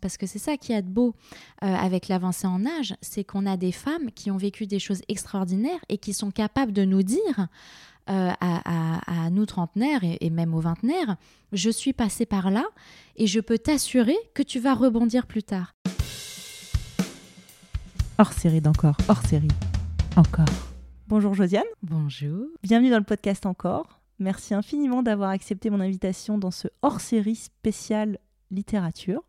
Parce que c'est ça qui est de beau euh, avec l'avancée en âge, c'est qu'on a des femmes qui ont vécu des choses extraordinaires et qui sont capables de nous dire euh, à, nous trentenaires et, et, même aux vingtenaires, je suis passée par là et je peux t'assurer que tu vas rebondir plus tard. Hors série d'encore, hors série, encore. Bonjour Josiane. Bonjour. Bienvenue dans le podcast Encore. Merci infiniment d'avoir accepté mon invitation dans ce hors série spécial littérature.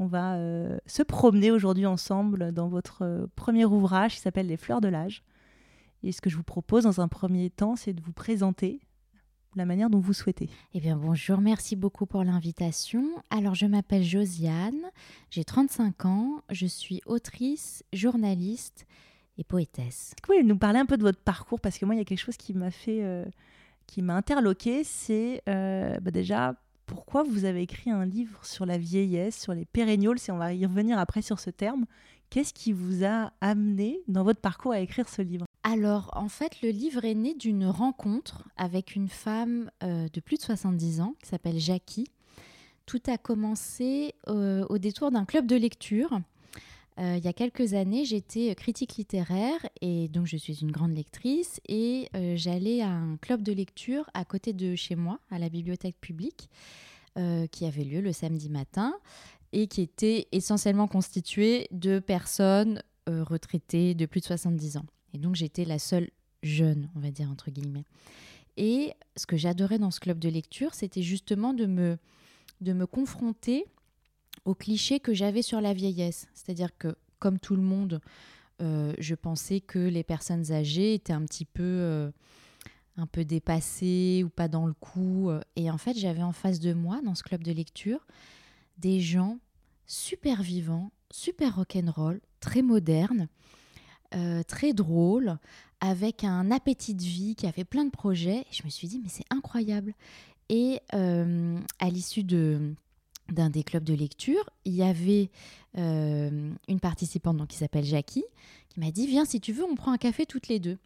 On va euh, se promener aujourd'hui ensemble dans votre euh, premier ouvrage qui s'appelle Les fleurs de l'âge. Et ce que je vous propose dans un premier temps, c'est de vous présenter la manière dont vous souhaitez. Eh bien bonjour, merci beaucoup pour l'invitation. Alors je m'appelle Josiane, j'ai 35 ans, je suis autrice, journaliste et poétesse. Vous pouvez nous parler un peu de votre parcours? Parce que moi il y a quelque chose qui m'a fait, euh, qui m'a interloqué, c'est bah, déjà pourquoi vous avez écrit un livre sur la vieillesse, sur les pérennials, et on va y revenir après sur ce terme. Qu'est-ce qui vous a amené dans votre parcours à écrire ce livre? Alors, en fait, le livre est né d'une rencontre avec une femme euh, de plus de 70 ans qui s'appelle Jackie. Tout a commencé euh, au détour d'un club de lecture. Euh, il y a quelques années, j'étais critique littéraire et donc je suis une grande lectrice et j'allais à un club de lecture à côté de chez moi, à la bibliothèque publique. Euh, qui avait lieu le samedi matin et qui était essentiellement constitué de personnes euh, retraitées de plus de 70 ans. Et donc j'étais la seule jeune, on va dire entre guillemets. Et ce que j'adorais dans ce club de lecture, c'était justement de me, de me confronter aux clichés que j'avais sur la vieillesse. C'est-à-dire que, comme tout le monde, euh, je pensais que les personnes âgées étaient un petit peu un peu dépassé ou pas dans le coup. Euh, et en fait, j'avais en face de moi, dans ce club de lecture, des gens super vivants, super rock'n'roll, très modernes, euh, très drôles, avec un appétit de vie, qui avait plein de projets. Et je me suis dit, mais c'est incroyable. Et euh, à l'issue de d'un des clubs de lecture, il y avait une participante donc, qui s'appelle Jackie, qui m'a dit, viens, si tu veux, on prend un café toutes les deux.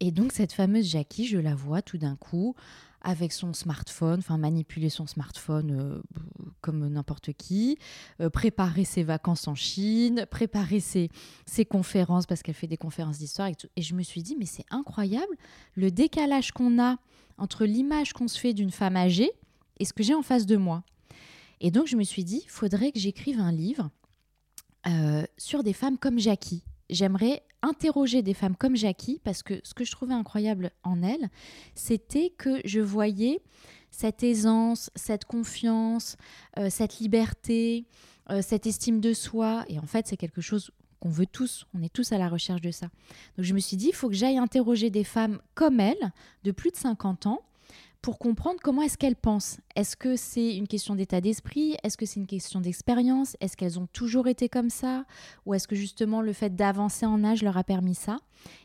Et donc cette fameuse Jackie, je la vois tout d'un coup avec son smartphone, enfin manipuler son smartphone euh, comme n'importe qui, euh, préparer ses vacances en Chine, préparer ses, ses conférences parce qu'elle fait des conférences d'histoire et. Et je me suis dit, mais c'est incroyable le décalage qu'on a entre l'image qu'on se fait d'une femme âgée et ce que j'ai en face de moi. Et donc je me suis dit, faudrait que j'écrive un livre euh, sur des femmes comme Jackie. J'aimerais interroger des femmes comme Jackie, parce que ce que je trouvais incroyable en elle, c'était que je voyais cette aisance, cette confiance, euh, cette liberté, euh, cette estime de soi. Et en fait, c'est quelque chose qu'on veut tous, on est tous à la recherche de ça. Donc je me suis dit, il faut que j'aille interroger des femmes comme elle, de plus de 50 ans, pour comprendre comment est-ce qu'elles pensent. Est-ce que c'est une question d'état d'esprit? Est-ce que c'est une question d'expérience? Est-ce qu'elles ont toujours été comme ça? Ou est-ce que justement le fait d'avancer en âge leur a permis ça?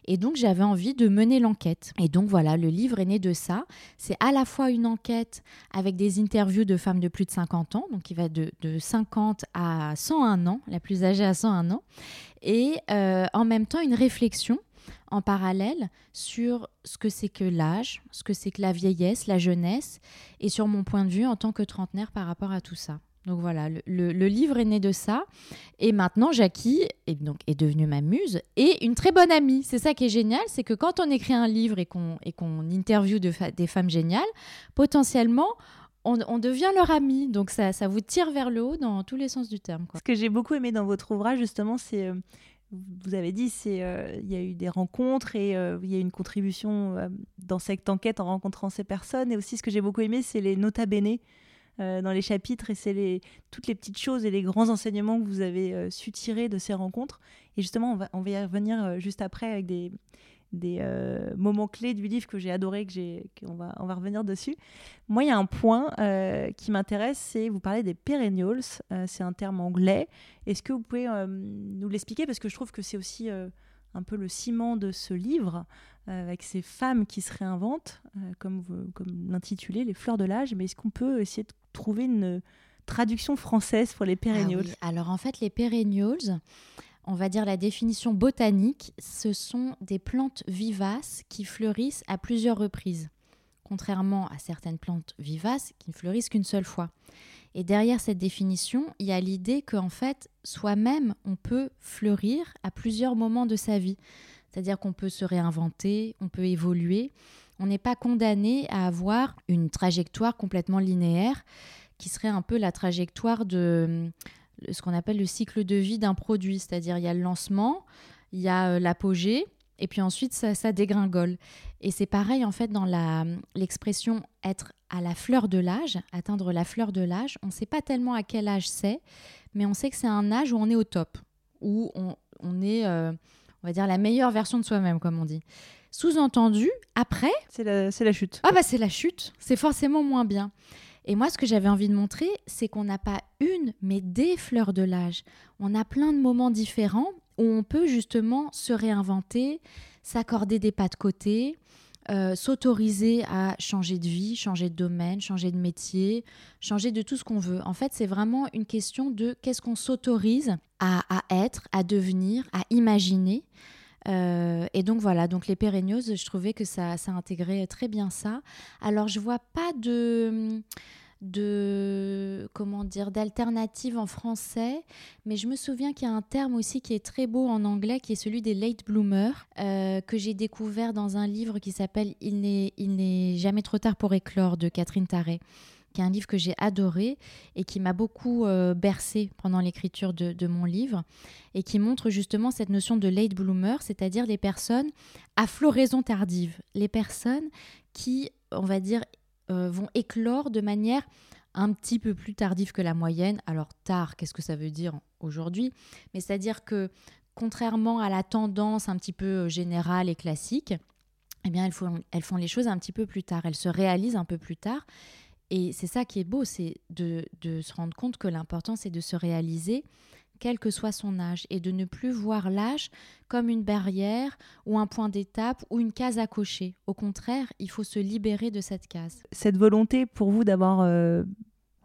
Et donc j'avais envie de mener l'enquête. Et donc voilà, le livre est né de ça. C'est à la fois une enquête avec des interviews de femmes de plus de 50 ans, donc qui va de, de 50 à 101 ans, la plus âgée à 101 ans, et euh, en même temps une réflexion en parallèle sur ce que c'est que l'âge, ce que c'est que la vieillesse, la jeunesse, et sur mon point de vue en tant que trentenaire par rapport à tout ça. Donc voilà, le, livre est né de ça. Et maintenant, Jackie est, donc, est devenue ma muse et une très bonne amie. C'est ça qui est génial, c'est que quand on écrit un livre et qu'on interviewe des femmes géniales, potentiellement, on, devient leur amie. Donc ça, ça vous tire vers le haut dans tous les sens du terme. Ce que j'ai beaucoup aimé dans votre ouvrage, justement, c'est euh, vous avez dit, c'est euh, il y a eu des rencontres et euh, il y a eu une contribution euh, dans cette enquête en rencontrant ces personnes. Et aussi, ce que j'ai beaucoup aimé, c'est les nota bene dans les chapitres et c'est les, toutes les petites choses et les grands enseignements que vous avez su tirer de ces rencontres. Et justement, on va, on va y revenir juste après avec des, des euh, moments clés du livre que j'ai adoré, que j'ai, qu'on va, on va revenir dessus. Moi, il y a un point euh, qui m'intéresse, c'est vous parlez des perennials, euh, c'est un terme anglais. Est-ce que vous pouvez nous l'expliquer? Parce que je trouve que c'est aussi un peu le ciment de ce livre avec ces femmes qui se réinventent, comme, comme l'intitulé, les fleurs de l'âge. Mais est-ce qu'on peut essayer de trouver une traduction française pour les ah perennials? Alors en fait, les perennials on va dire la définition botanique, ce sont des plantes vivaces qui fleurissent à plusieurs reprises, contrairement à certaines plantes vivaces qui ne fleurissent qu'une seule fois. Et derrière cette définition, il y a l'idée qu'en fait, soi-même, on peut fleurir à plusieurs moments de sa vie. C'est-à-dire qu'on peut se réinventer, on peut évoluer. On n'est pas condamné à avoir une trajectoire complètement linéaire qui serait un peu la trajectoire de ce qu'on appelle le cycle de vie d'un produit. C'est-à-dire il y a le lancement, il y a euh, l'apogée, et puis ensuite ça, dégringole. Et c'est pareil en fait dans l'expression être à la fleur de l'âge, atteindre la fleur de l'âge. On ne sait pas tellement à quel âge c'est, mais on sait que c'est un âge où on est au top, où on, est, euh, on va dire, la meilleure version de soi-même, comme on dit. Sous-entendu, après... C'est la, la chute. Ah bah c'est la chute, c'est forcément moins bien. Et moi, ce que j'avais envie de montrer, c'est qu'on n'a pas une, mais des fleurs de l'âge. On a plein de moments différents où on peut justement se réinventer, s'accorder des pas de côté, euh, s'autoriser à changer de vie, changer de domaine, changer de métier, changer de tout ce qu'on veut. En fait, c'est vraiment une question de qu'est-ce qu'on s'autorise à, être, à devenir, à imaginer. Euh, et donc voilà, donc les pérennioses, je trouvais que ça, intégrait très bien ça. Alors je vois pas de comment dire d'alternative en français, mais je me souviens qu'il y a un terme aussi qui est très beau en anglais, qui est celui des late bloomers, euh, que j'ai découvert dans un livre qui s'appelle Il n'est jamais trop tard pour éclore de Catherine Tarré qui est un livre que j'ai adoré et qui m'a beaucoup euh, bercé pendant l'écriture de, mon livre et qui montre justement cette notion de late bloomer, c'est-à-dire les personnes à floraison tardive, les personnes qui, on va dire, euh, vont éclore de manière un petit peu plus tardive que la moyenne. Alors tard, qu'est-ce que ça veut dire aujourd'hui? Mais c'est-à-dire que contrairement à la tendance un petit peu euh, générale et classique, eh bien elles font les choses un petit peu plus tard, elles se réalisent un peu plus tard. Et c'est ça qui est beau, c'est de, se rendre compte que l'important, c'est de se réaliser quel que soit son âge, et de ne plus voir l'âge comme une barrière ou un point d'étape ou une case à cocher. Au contraire, il faut se libérer de cette case. Cette volonté pour vous d'avoir euh,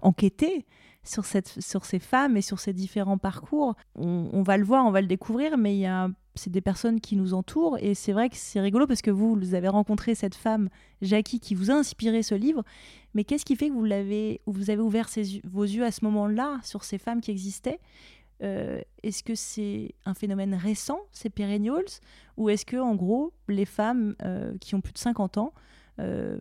enquêté sur, cette, sur ces femmes et sur ces différents parcours, on, va le voir, on va le découvrir, mais il y a c'est des personnes qui nous entourent. Et c'est vrai que c'est rigolo parce que vous, vous avez rencontré cette femme, Jackie, qui vous a inspiré ce livre. Mais qu'est-ce qui fait que vous l'avez, vous avez ouvert vos yeux à ce moment-là sur ces femmes qui existaient? Euh, est-ce que c'est un phénomène récent, ces perennials, ou est-ce que en gros, les femmes euh, qui ont plus de 50 ans, euh,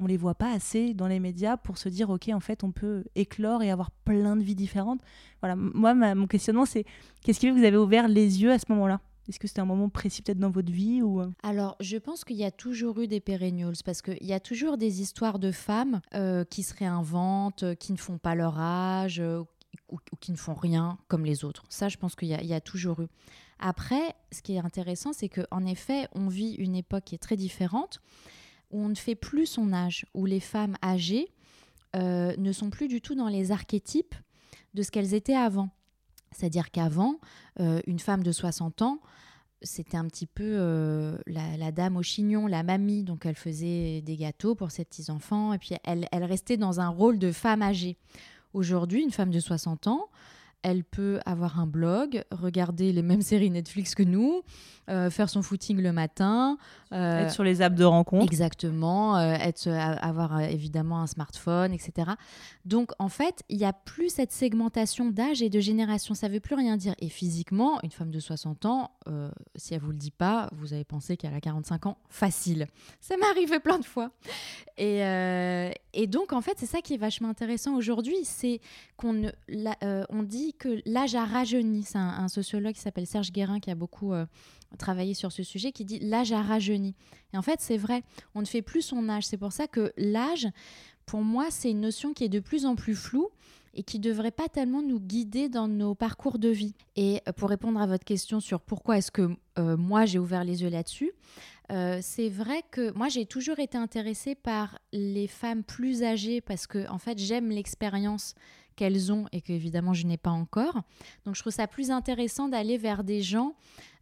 on les voit pas assez dans les médias pour se dire ok, en fait, on peut éclore et avoir plein de vies différentes. Voilà, moi, mon questionnement, c'est qu'est-ce qui fait que vous avez ouvert les yeux à ce moment-là? Est-ce que c'était un moment précis peut-être dans votre vie ou... Alors, je pense qu'il y a toujours eu des perennials parce qu'il y a toujours des histoires de femmes qui se réinventent, qui ne font pas leur âge, ou, qui ne font rien comme les autres. Ça, je pense qu'il y, y, a toujours eu. Après, ce qui est intéressant, c'est qu'en effet, on vit une époque qui est très différente, où on ne fait plus son âge, où les femmes âgées euh, ne sont plus du tout dans les archétypes de ce qu'elles étaient avant. C'est-à-dire qu'avant, euh, une femme de 60 ans, c'était un petit peu euh, la, dame au chignon, la mamie, donc elle faisait des gâteaux pour ses petits-enfants, et puis elle, restait dans un rôle de femme âgée. Aujourd'hui, une femme de 60 ans, elle peut avoir un blog, regarder les mêmes séries Netflix que nous, faire son footing le matin. Euh, être sur les apps de rencontre. Exactement, euh, être, avoir évidemment un smartphone, etc. Donc en fait, il n'y a plus cette segmentation d'âge et de génération. Ça ne veut plus rien dire. Et physiquement, une femme de 60 ans, si elle ne vous le dit pas, vous avez pensé qu'elle a 45 ans, facile. Ça m'est arrivé plein de fois. Et, et donc en fait, c'est ça qui est vachement intéressant aujourd'hui, c'est qu'on on dit que l'âge a rajeuni. C'est un, sociologue qui s'appelle Serge Guérin qui a beaucoup travailler sur ce sujet qui dit l'âge a rajeuni. Et en fait, c'est vrai, on ne fait plus son âge. C'est pour ça que l'âge, pour moi, c'est une notion qui est de plus en plus floue et qui ne devrait pas tellement nous guider dans nos parcours de vie. Et euh, pour répondre à votre question sur pourquoi est-ce que euh, moi j'ai ouvert les yeux là-dessus, euh, c'est vrai que moi j'ai toujours été intéressée par les femmes plus âgées parce que en fait j'aime l'expérience qu'elles ont et que évidemment je n'ai pas encore. Donc je trouve ça plus intéressant d'aller vers des gens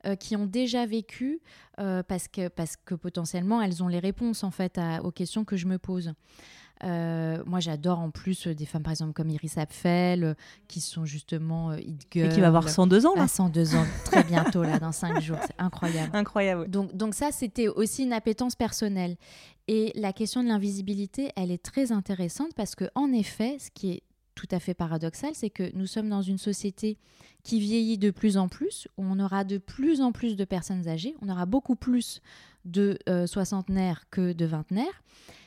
euh, qui ont déjà vécu euh, parce, que, parce que potentiellement elles ont les réponses en fait aux questions que je me pose. Euh, moi, j'adore en plus des femmes, par exemple, comme Iris Apfel, qui sont justement Girl. Et qui va avoir 102 ans, là. 102 ans, très bientôt, là, dans 5 jours. C'est incroyable. Incroyable. Donc, donc ça, c'était aussi une appétence personnelle. Et la question de l'invisibilité, elle est très intéressante parce que, en effet, ce qui est tout à fait paradoxal, c'est que nous sommes dans une société qui vieillit de plus en plus, où on aura de plus en plus de personnes âgées, on aura beaucoup plus de euh, soixantenaires que de vingtenaires,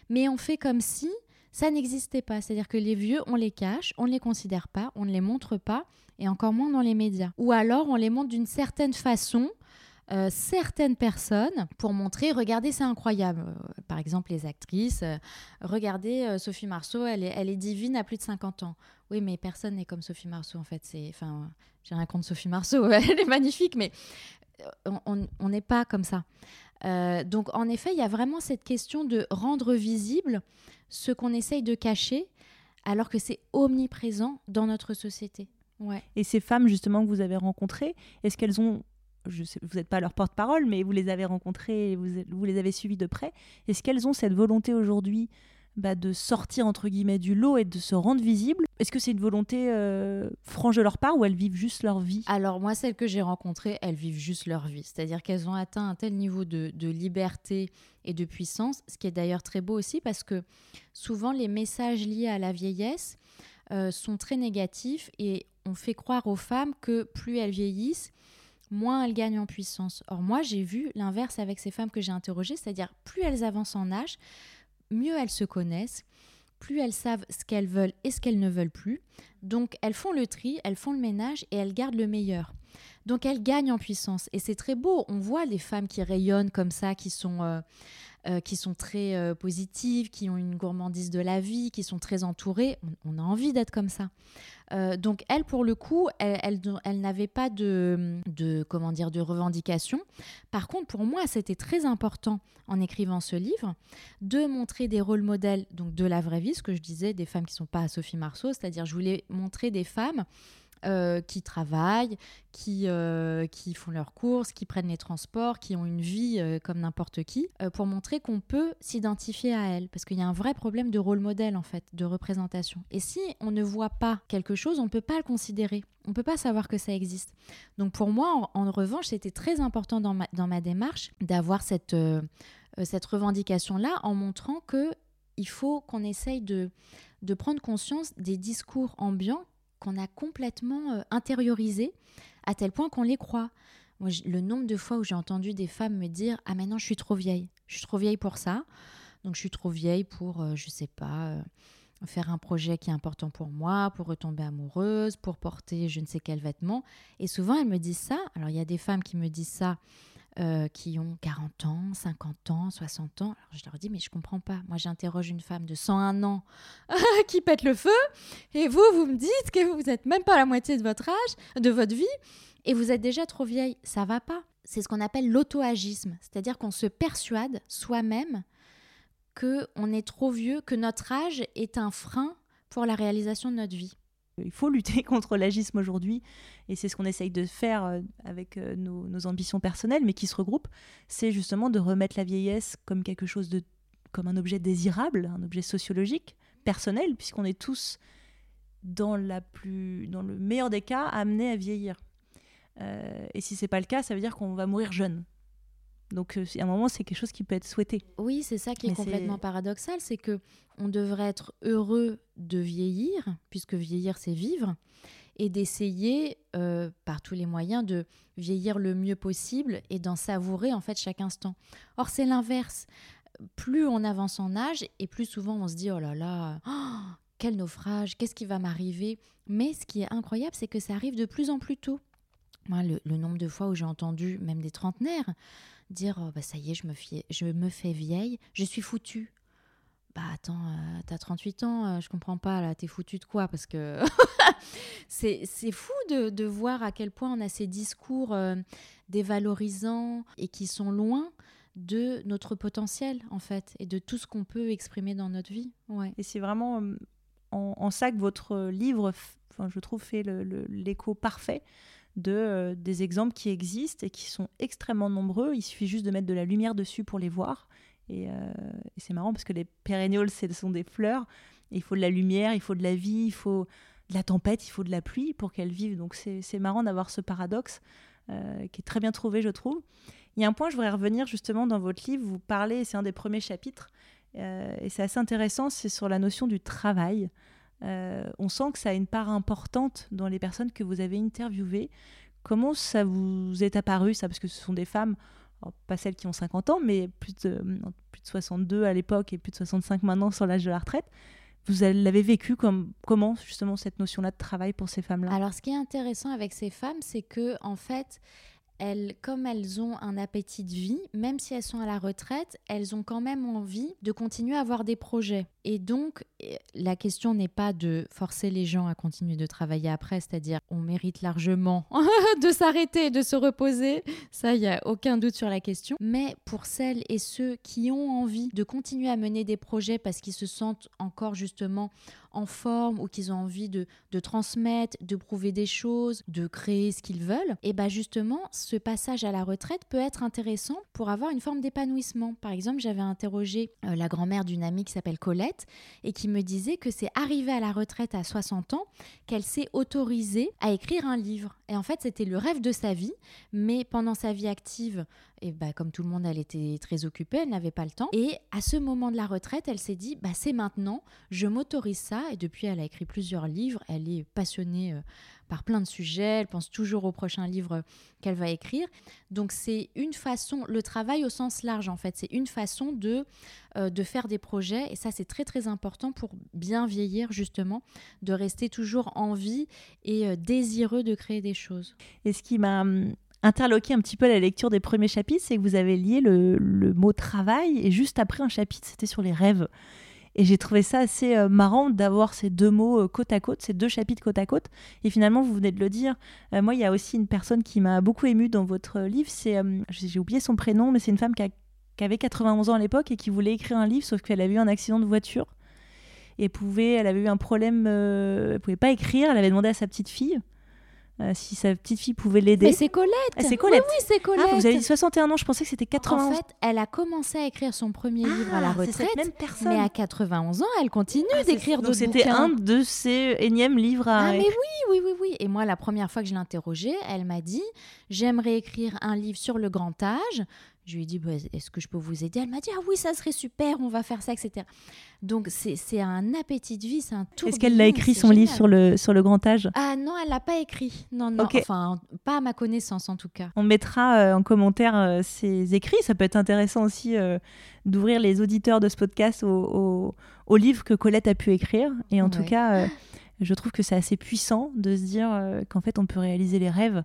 mais on fait comme si ça n'existait pas. C'est-à-dire que les vieux, on les cache, on ne les considère pas, on ne les montre pas, et encore moins dans les médias. Ou alors on les montre d'une certaine façon euh, certaines personnes pour montrer, regardez, c'est incroyable. Euh, par exemple, les actrices, euh, regardez, Sophie Marceau, elle est, elle est divine à plus de 50 ans. Oui, mais personne n'est comme Sophie Marceau, en fait. Enfin, j'ai rien contre Sophie Marceau, elle est magnifique, mais on n'est pas comme ça. donc, en effet, il y a vraiment cette question de rendre visible ce qu'on essaye de cacher, alors que c'est omniprésent dans notre société. Ouais. Et ces femmes, justement, que vous avez rencontrées, est-ce qu'elles ont vous n'êtes pas leur porte-parole, mais vous les avez rencontrées, vous, vous les avez suivies de près. Est-ce qu'elles ont cette volonté aujourd'hui bah, de sortir entre guillemets du lot et de se rendre visibles? Est-ce que c'est une volonté euh, franche de leur part ou elles vivent juste leur vie? Alors moi, celles que j'ai rencontrées, elles vivent juste leur vie. C'est-à-dire qu'elles ont atteint un tel niveau de, liberté et de puissance, ce qui est d'ailleurs très beau aussi parce que souvent les messages liés à la vieillesse euh, sont très négatifs et on fait croire aux femmes que plus elles vieillissent, moins elles gagnent en puissance. Or, moi, j'ai vu l'inverse avec ces femmes que j'ai interrogées, c'est-à-dire plus elles avancent en âge, mieux elles se connaissent, plus elles savent ce qu'elles veulent et ce qu'elles ne veulent plus. Donc, elles font le tri, elles font le ménage et elles gardent le meilleur. Donc, elles gagnent en puissance. Et c'est très beau. On voit les femmes qui rayonnent comme ça, qui sont... Euh, euh, qui sont très euh, positives, qui ont une gourmandise de la vie, qui sont très entourées. On, a envie d'être comme ça. Donc elle, pour le coup, elle, elle, n'avait pas de, de, comment dire, de revendication. Par contre, pour moi, c'était très important en écrivant ce livre de montrer des rôles modèles donc de la vraie vie, ce que je disais, des femmes qui ne sont pas Sophie Marceau, c'est-à-dire je voulais montrer des femmes euh, qui travaillent, qui, euh, qui font leurs courses, qui prennent les transports, qui ont une vie euh, comme n'importe qui, pour montrer qu'on peut s'identifier à elles. Parce qu'il y a un vrai problème de rôle modèle, en fait, de représentation. Et si on ne voit pas quelque chose, on ne peut pas le considérer. On ne peut pas savoir que ça existe. Donc pour moi, en, revanche, c'était très important dans ma, dans ma démarche d'avoir cette, cette revendication-là en montrant que il faut qu'on essaye de, de prendre conscience des discours ambiants qu'on a complètement euh, intériorisé à tel point qu'on les croit. le nombre de fois où j'ai entendu des femmes me dire Ah, maintenant je suis trop vieille. Je suis trop vieille pour ça. Donc je suis trop vieille pour, euh, je sais pas, euh, faire un projet qui est important pour moi, pour retomber amoureuse, pour porter je ne sais quel vêtement. Et souvent elles me disent ça. Alors il y a des femmes qui me disent ça euh, qui ont 40 ans, 50 ans, 60 ans. Alors je leur dis, mais je comprends pas. Moi, j'interroge une femme de 101 ans qui pète le feu, et vous, vous me dites que vous n'êtes même pas la moitié de votre âge, de votre vie, et vous êtes déjà trop vieille. Ça va pas. C'est ce qu'on appelle l'auto-agisme, c'est-à-dire qu'on se persuade soi-même que on est trop vieux, que notre âge est un frein pour la réalisation de notre vie. Il faut lutter contre l'agisme aujourd'hui, et c'est ce qu'on essaye de faire euh, avec euh, nos, ambitions personnelles, mais qui se regroupent. C'est justement de remettre la vieillesse comme quelque chose de, comme un objet désirable, un objet sociologique, personnel, puisqu'on est tous, dans, la plus, dans le meilleur des cas, amenés à vieillir. Euh, et si c'est pas le cas, ça veut dire qu'on va mourir jeune. Donc euh, à un moment, c'est quelque chose qui peut être souhaité. Oui, c'est ça qui est complètement paradoxal, c'est que on devrait être heureux de vieillir, puisque vieillir c'est vivre, et d'essayer euh, par tous les moyens de vieillir le mieux possible et d'en savourer en fait chaque instant. Or c'est l'inverse. Plus on avance en âge et plus souvent on se dit oh là là, oh, quel naufrage, qu'est-ce qui va m'arriver? Mais ce qui est incroyable, c'est que ça arrive de plus en plus tôt. Moi, le, le nombre de fois où j'ai entendu même des trentenaires dire oh, bah, ça y est, je me, fie, je me fais vieille, je suis foutue. Bah attends, euh, t'as 38 ans, euh, je comprends pas, là, t'es foutue de quoi? Parce que c'est fou de, de, voir à quel point on a ces discours euh, dévalorisants et qui sont loin de notre potentiel, en fait, et de tout ce qu'on peut exprimer dans notre vie. Ouais. Et c'est vraiment en, en, ça que votre livre, je trouve, fait l'écho parfait de, euh, des exemples qui existent et qui sont extrêmement nombreux. Il suffit juste de mettre de la lumière dessus pour les voir. Et, euh, c'est marrant parce que les pérennioles, ce sont des fleurs. il faut de la lumière, il faut de la vie, il faut de la tempête, il faut de la pluie pour qu'elles vivent. Donc c'est marrant d'avoir ce paradoxe euh, qui est très bien trouvé, je trouve. Il y a un point, je voudrais revenir justement dans votre livre. Vous parlez, c'est un des premiers chapitres, et c'est assez intéressant, c'est sur la notion du travail. On sent que ça a une part importante dans les personnes que vous avez interviewées. Comment ça vous est apparu, ça? Parce que ce sont des femmes, pas celles qui ont 50 ans, mais plus de, plus de 62 à l'époque et plus de 65 maintenant sur l'âge de la retraite. Vous l'avez vécu comme comment justement cette notion-là de travail pour ces femmes-là? Alors, ce qui est intéressant avec ces femmes, c'est que en fait, elles, comme elles ont un appétit de vie, même si elles sont à la retraite, elles ont quand même envie de continuer à avoir des projets. Et donc, eh, la question n'est pas de forcer les gens à continuer de travailler après, c'est-à-dire on mérite largement de s'arrêter de se reposer, ça, il n'y a aucun doute sur la question. Mais pour celles et ceux qui ont envie de continuer à mener des projets parce qu'ils se sentent encore justement en forme ou qu'ils ont envie de, transmettre, de prouver des choses, de créer ce qu'ils veulent, et bien justement, ce passage à la retraite peut être intéressant pour avoir une forme d'épanouissement. Par exemple, j'avais interrogé euh, la grand-mère d'une amie qui s'appelle Colette et qui me disait que c'est arrivé à la retraite à 60 ans qu'elle s'est autorisée à écrire un livre. Et en fait, c'était le rêve de sa vie, mais pendant sa vie active, et bah, comme tout le monde, elle était très occupée, elle n'avait pas le temps. Et à ce moment de la retraite, elle s'est dit, bah, c'est maintenant, je m'autorise ça. Et depuis, elle a écrit plusieurs livres, elle est passionnée euh, par plein de sujets, elle pense toujours au prochain livre qu'elle va écrire. Donc c'est une façon, le travail au sens large en fait, c'est une façon de, euh, de faire des projets. Et ça, c'est très très important pour bien vieillir justement, de rester toujours en vie et euh, désireux de créer des choses. Et ce qui m'a hum, interloqué un petit peu la lecture des premiers chapitres, c'est que vous avez lié le, mot travail et juste après un chapitre, c'était sur les rêves. Et j'ai trouvé ça assez euh, marrant d'avoir ces deux mots euh, côte à côte, ces deux chapitres côte à côte. Et finalement, vous venez de le dire, euh, moi, il y a aussi une personne qui m'a beaucoup émue dans votre livre. C'est, j'ai oublié son prénom, mais c'est une femme qui, avait 91 ans à l'époque et qui voulait écrire un livre, sauf qu'elle avait eu un accident de voiture. Et elle avait eu un problème, elle pouvait pas écrire. Elle avait demandé à sa petite fille euh, si sa petite fille pouvait l'aider. Mais c'est Colette. Ah, c'est Colette. Oui, c'est Colette. Ah, vous avez dit 61 ans, je pensais que c'était 91. En fait, elle a commencé à écrire son premier livre à la retraite. Cette même personne. Mais à 91 ans, elle continue ah, d'écrire d'autres bouquins. C'était un de ses énièmes livres à. Ah, mais oui, oui, oui, oui. Et moi, la première fois que je l'ai interrogée, elle m'a dit J'aimerais écrire un livre sur le grand âge. Je lui ai dit, bah, est-ce que je peux vous aider? Elle m'a dit, ah oui, ça serait super, on va faire ça, etc. Donc c'est un appétit de vie, c'est un tour. Est-ce qu'elle l'a écrit son livre sur le, sur le grand âge? Ah non, elle l'a pas écrit. Non, non, enfin, pas à ma connaissance en tout cas. On mettra euh, en commentaire euh, ses écrits. Ça peut être intéressant aussi euh, d'ouvrir les auditeurs de ce podcast au, au, livre que Colette a pu écrire. Et en tout cas, je trouve que c'est assez puissant de se dire qu'en fait, on peut réaliser les rêves.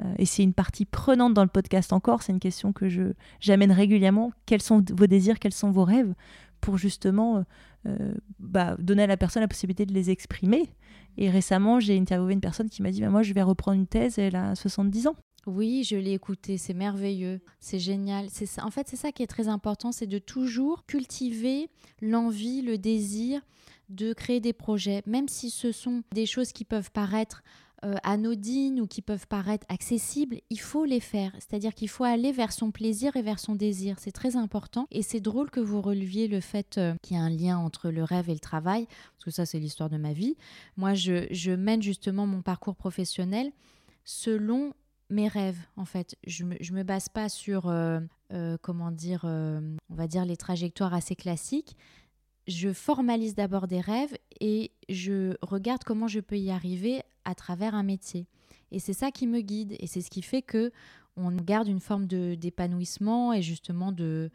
Euh, et c'est une partie prenante dans le podcast encore, c'est une question que je j'amène régulièrement. Quels sont vos désirs, quels sont vos rêves pour justement euh, euh, bah, donner à la personne la possibilité de les exprimer. Et récemment, j'ai interviewé une personne qui m'a dit bah, Moi, je vais reprendre une thèse, elle a 70 ans. Oui, je l'ai écouté, c'est merveilleux, c'est génial. C'est. En fait, c'est ça qui est très important, c'est de toujours cultiver l'envie, le désir de créer des projets, même si ce sont des choses qui peuvent paraître euh, anodines ou qui peuvent paraître accessibles, il faut les faire. C'est-à-dire qu'il faut aller vers son plaisir et vers son désir. C'est très important. Et c'est drôle que vous releviez le fait euh, qu'il y a un lien entre le rêve et le travail, parce que ça, c'est l'histoire de ma vie. Moi, je, mène justement mon parcours professionnel selon mes rêves en fait. Je me, me base pas sur, euh, comment dire, on va dire les trajectoires assez classiques. Je formalise d'abord des rêves et je regarde comment je peux y arriver à travers un métier. Et c'est ça qui me guide et c'est ce qui fait que on garde une forme d'épanouissement et justement de,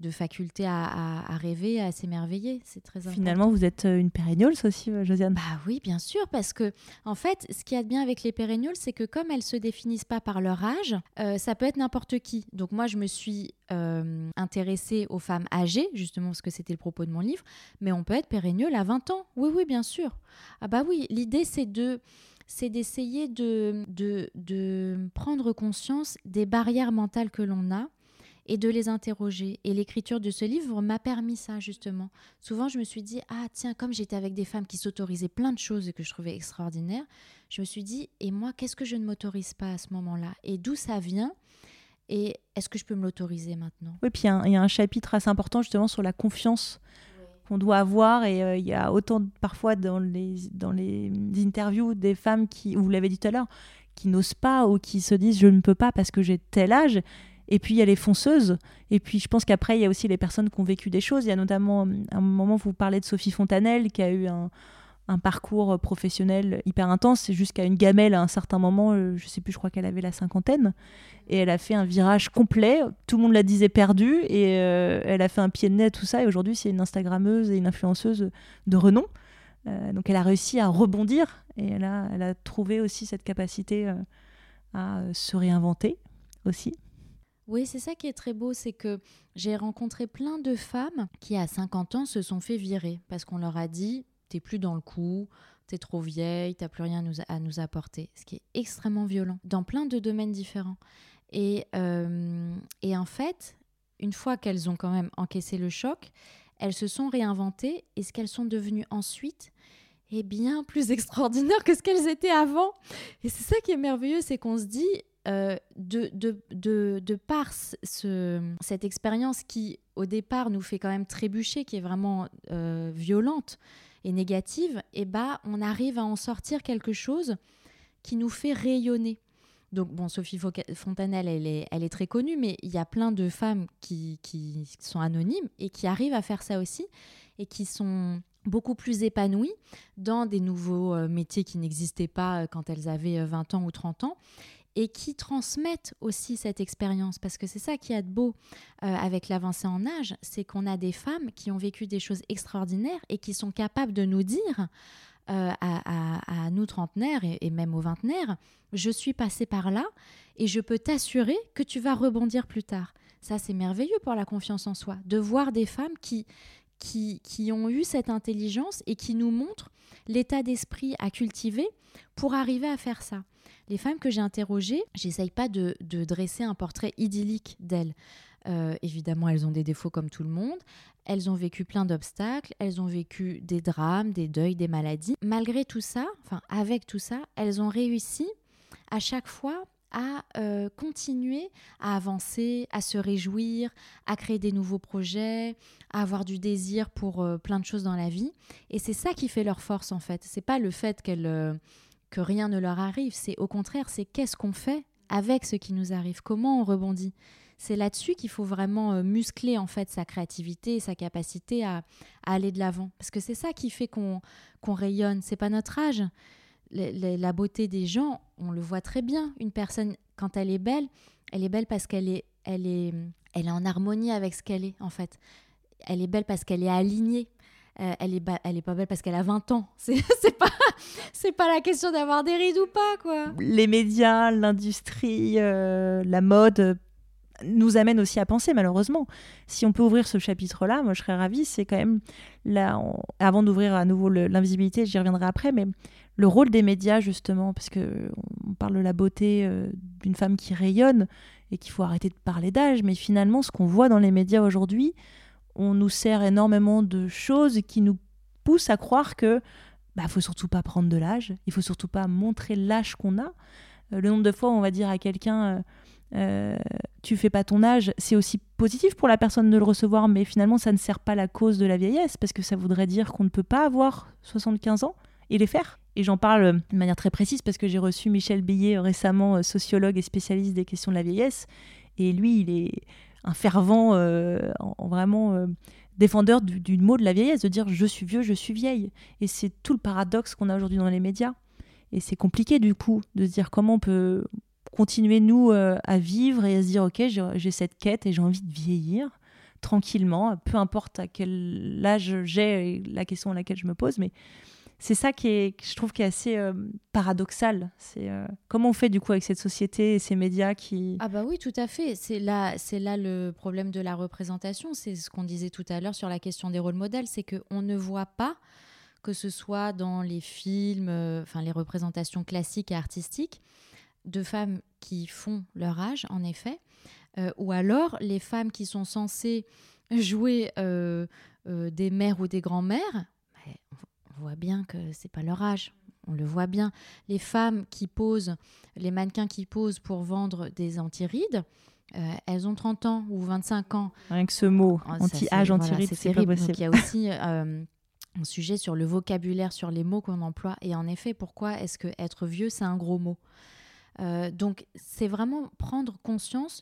de faculté à, rêver, à s'émerveiller. C'est très important. Finalement, vous êtes euh, une pérignoles aussi, euh, Josiane Bah oui, bien sûr, parce que en fait, ce qu'il y a de bien avec les pérignoles, c'est que comme elles se définissent pas par leur âge, euh, ça peut être n'importe qui. Donc moi, je me suis intéressée aux femmes âgées, justement parce que c'était le propos de mon livre, mais on peut être pérignole à 20 ans. Oui, oui, bien sûr. Ah bah oui, l'idée c'est de c'est d'essayer de, de, de prendre conscience des barrières mentales que l'on a et de les interroger. Et l'écriture de ce livre m'a permis ça, justement. Souvent, je me suis dit, ah tiens, comme j'étais avec des femmes qui s'autorisaient plein de choses et que je trouvais extraordinaires, je me suis dit, et moi, qu'est-ce que je ne m'autorise pas à ce moment-là? Et d'où ça vient? Et est-ce que je peux me l'autoriser maintenant? Oui, puis il y, a un chapitre assez important justement sur la confiance qu'on doit avoir. Et euh, il y a autant parfois dans les, dans les interviews des femmes qui, vous l'avez dit tout à l'heure, qui n'osent pas ou qui se disent je ne peux pas parce que j'ai tel âge et puis il y a les fonceuses. Et puis je pense qu'après, il y a aussi les personnes qui ont vécu des choses. Il y a notamment, à un moment, vous parlez de Sophie Fontanelle, qui a eu un, parcours professionnel hyper intense, c'est jusqu'à une gamelle à un certain moment, euh, je sais plus, je crois qu'elle avait la cinquantaine, et elle a fait un virage complet, tout le monde la disait perdue, et euh, elle a fait un pied de nez, tout ça, et aujourd'hui c'est une Instagrammeuse et une influenceuse de renom. Euh, donc elle a réussi à rebondir, et elle a trouvé aussi cette capacité à se réinventer aussi. Oui, c'est ça qui est très beau, c'est que j'ai rencontré plein de femmes qui à 50 ans se sont fait virer parce qu'on leur a dit t'es plus dans le coup, t'es trop vieille, t'as plus rien à nous, apporter. Ce qui est extrêmement violent dans plein de domaines différents. Et, euh, et en fait, une fois qu'elles ont quand même encaissé le choc, elles se sont réinventées et ce qu'elles sont devenues ensuite est bien plus extraordinaire que ce qu'elles étaient avant. Et c'est ça qui est merveilleux, c'est qu'on se dit, euh, de, de, de, de, par ce, cette expérience qui, au départ, nous fait quand même trébucher, qui est vraiment euh, violente, et négative, et eh bah, on arrive à en sortir quelque chose qui nous fait rayonner. Donc, bon, Sophie Fontanelle, elle est, elle est très connue, mais il y a plein de femmes qui, qui sont anonymes et qui arrivent à faire ça aussi et qui sont beaucoup plus épanouies dans des nouveaux euh, métiers qui n'existaient pas quand elles avaient 20 euh, ans ou 30 ans et qui transmettent aussi cette expérience. Parce que c'est ça qui est de beau euh, avec l'avancée en âge, c'est qu'on a des femmes qui ont vécu des choses extraordinaires et qui sont capables de nous dire euh, à, nous trentenaires et, même aux vingtenaires, je suis passée par là et je peux t'assurer que tu vas rebondir plus tard. Ça, c'est merveilleux pour la confiance en soi, de voir des femmes qui, qui, qui ont eu cette intelligence et qui nous montrent l'état d'esprit à cultiver pour arriver à faire ça. Les femmes que j'ai interrogées, j'essaye pas de, dresser un portrait idyllique d'elles. Euh, évidemment, elles ont des défauts comme tout le monde. Elles ont vécu plein d'obstacles, elles ont vécu des drames, des deuils, des maladies. Malgré tout ça, enfin avec tout ça, elles ont réussi à chaque fois à euh, continuer à avancer, à se réjouir, à créer des nouveaux projets, à avoir du désir pour euh, plein de choses dans la vie. Et c'est ça qui fait leur force en fait. C'est pas le fait qu'elles que rien ne leur arrive. C'est au contraire, c'est qu'est-ce qu'on fait avec ce qui nous arrive, comment on rebondit? C'est là-dessus qu'il faut vraiment euh, muscler en fait sa créativité sa capacité à, aller de l'avant. Parce que c'est ça qui fait qu'on rayonne. C'est pas notre âge. la beauté des gens, on le voit très bien. Une personne, quand elle est belle, elle est belle parce qu'elle est, elle est, elle est en harmonie avec ce qu'elle est en fait. Elle est belle parce qu'elle est alignée euh, elle, est elle est pas belle parce qu'elle a 20 ans. C'est pas, pas la question d'avoir des rides ou pas, quoi. Les médias, l'industrie, euh, la mode euh, nous amènent aussi à penser, malheureusement. Si on peut ouvrir ce chapitre-là, moi je serais ravie. C'est quand même, là, avant d'ouvrir à nouveau l'invisibilité, j'y reviendrai après, mais le rôle des médias, justement, parce que on parle de la beauté d'une femme qui rayonne et qu'il faut arrêter de parler d'âge, mais finalement, ce qu'on voit dans les médias aujourd'hui, on nous sert énormément de choses qui nous poussent à croire que bah faut surtout pas prendre de l'âge, il faut surtout pas montrer l'âge qu'on a. Euh, le nombre de fois où on va dire à quelqu'un euh, euh, tu fais pas ton âge, c'est aussi positif pour la personne de le recevoir, mais finalement ça ne sert pas la cause de la vieillesse parce que ça voudrait dire qu'on ne peut pas avoir 75 ans et les faire. Et j'en parle de manière très précise parce que j'ai reçu Michel Billet récemment, sociologue et spécialiste des questions de la vieillesse. Et lui, il est un fervent, euh, en, vraiment euh, défendeur du, mot de la vieillesse, de dire je suis vieux, je suis vieille. Et c'est tout le paradoxe qu'on a aujourd'hui dans les médias. Et c'est compliqué du coup de se dire comment on peut continuer nous euh, à vivre et à se dire ok j'ai cette quête et j'ai envie de vieillir tranquillement, peu importe à quel âge j'ai la question à laquelle je me pose, mais c'est ça qui est, je trouve, qui est assez euh, paradoxal. C'est euh, comment on fait du coup avec cette société et ces médias qui. Ah bah oui, tout à fait. C'est là, c'est là le problème de la représentation. C'est ce qu'on disait tout à l'heure sur la question des rôles modèles, c'est que on ne voit pas que ce soit dans les films, euh, enfin les représentations classiques et artistiques, de femmes qui font leur âge, en effet, ou alors les femmes qui sont censées jouer des mères ou des grands-mères on voit bien que c'est pas leur âge. On le voit bien. Les femmes qui posent, les mannequins qui posent pour vendre des antirides, euh, elles ont 30 ans ou 25 ans. Rien que ce mot, oh, anti-âge, anti-ride, c'est terrible. il y a aussi euh, un sujet sur le vocabulaire, sur les mots qu'on emploie. Et en effet, pourquoi est-ce que être vieux, c'est un gros mot? Euh, Donc, c'est vraiment prendre conscience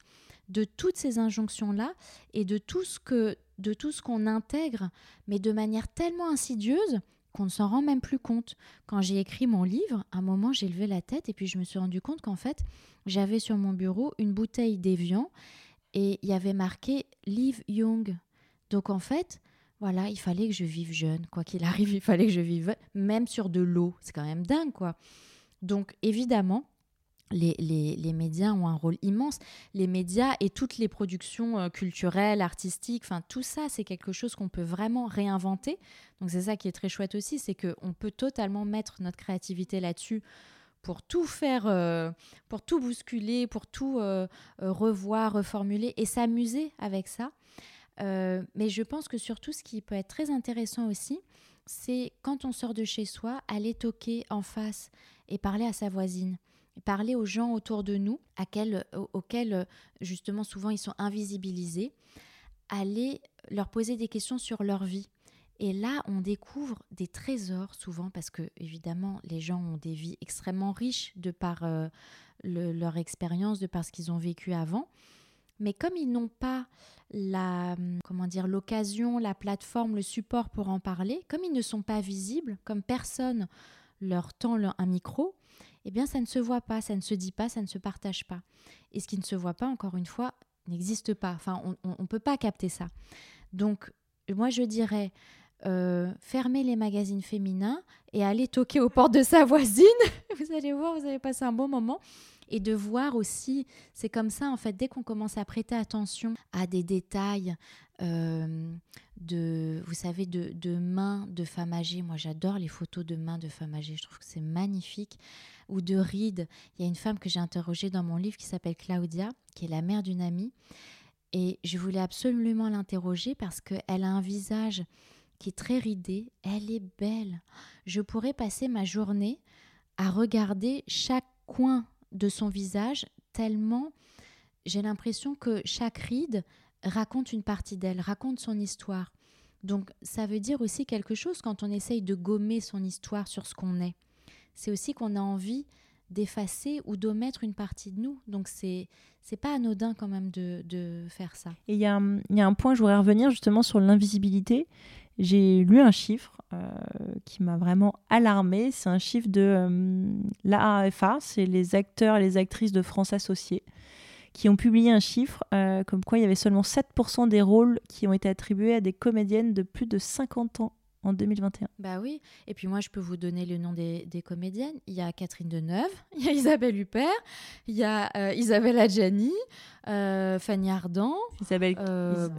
de toutes ces injonctions-là et de tout ce que de tout ce qu'on intègre, mais de manière tellement insidieuse qu'on ne s'en rend même plus compte. Quand j'ai écrit mon livre, à un moment, j'ai levé la tête et puis je me suis rendu compte qu'en fait, j'avais sur mon bureau une bouteille d'évian et il y avait marqué Live Young. Donc en fait, voilà, il fallait que je vive jeune. Quoi qu'il arrive, il fallait que je vive même sur de l'eau. C'est quand même dingue, quoi. Donc évidemment, les, les, médias ont un rôle immense. Les médias et toutes les productions euh, culturelles, artistiques, enfin tout ça, c'est quelque chose qu'on peut vraiment réinventer. Donc c'est ça qui est très chouette aussi, c'est qu'on peut totalement mettre notre créativité là-dessus pour tout faire, euh, pour tout bousculer, pour tout euh, revoir, reformuler et s'amuser avec ça. mais je pense que surtout, ce qui peut être très intéressant aussi, c'est quand on sort de chez soi, aller toquer en face et parler à sa voisine parler aux gens autour de nous, auxquels justement souvent ils sont invisibilisés, aller leur poser des questions sur leur vie. Et là, on découvre des trésors souvent parce que évidemment, les gens ont des vies extrêmement riches de par euh, leur expérience, de par ce qu'ils ont vécu avant. Mais comme ils n'ont pas la comment dire l'occasion, la plateforme, le support pour en parler, comme ils ne sont pas visibles, comme personne leur tend un micro, eh bien ça ne se voit pas, ça ne se dit pas, ça ne se partage pas. Et ce qui ne se voit pas, encore une fois, n'existe pas. Enfin, on ne peut pas capter ça. Donc, moi, je dirais, euh, fermer les magazines féminins et aller toquer aux portes de sa voisine. vous allez voir, vous allez passer un bon moment. Et de voir aussi, c'est comme ça, en fait, dès qu'on commence à prêter attention à des détails, euh, de, vous savez, de, de, mains de femmes âgées. Moi, j'adore les photos de mains de femmes âgées. Je trouve que c'est magnifique. Ou de rides. Il y a une femme que j'ai interrogée dans mon livre qui s'appelle Claudia, qui est la mère d'une amie. Et je voulais absolument l'interroger parce qu'elle a un visage qui est très ridé. Elle est belle. Je pourrais passer ma journée à regarder chaque coin de son visage tellement j'ai l'impression que chaque ride raconte une partie d'elle, raconte son histoire. Donc ça veut dire aussi quelque chose quand on essaye de gommer son histoire sur ce qu'on est. C'est aussi qu'on a envie d'effacer ou d'omettre une partie de nous. Donc c'est c'est pas anodin quand même de, de faire ça. Et il y, a un point, je voudrais revenir justement sur l'invisibilité. J'ai lu un chiffre euh, qui m'a vraiment alarmé. C'est un chiffre de euh, l'AAFA, c'est les acteurs et les actrices de France Associés qui ont publié un chiffre euh, comme quoi il y avait seulement 7% des rôles qui ont été attribués à des comédiennes de plus de 50 ans en 2021. Bah oui, et puis moi je peux vous donner le nom des, comédiennes. Il y a Catherine Deneuve, il y a Isabelle Huppert, il y a euh, Isabelle Adjani, euh, Fanny Ardant, Isabelle,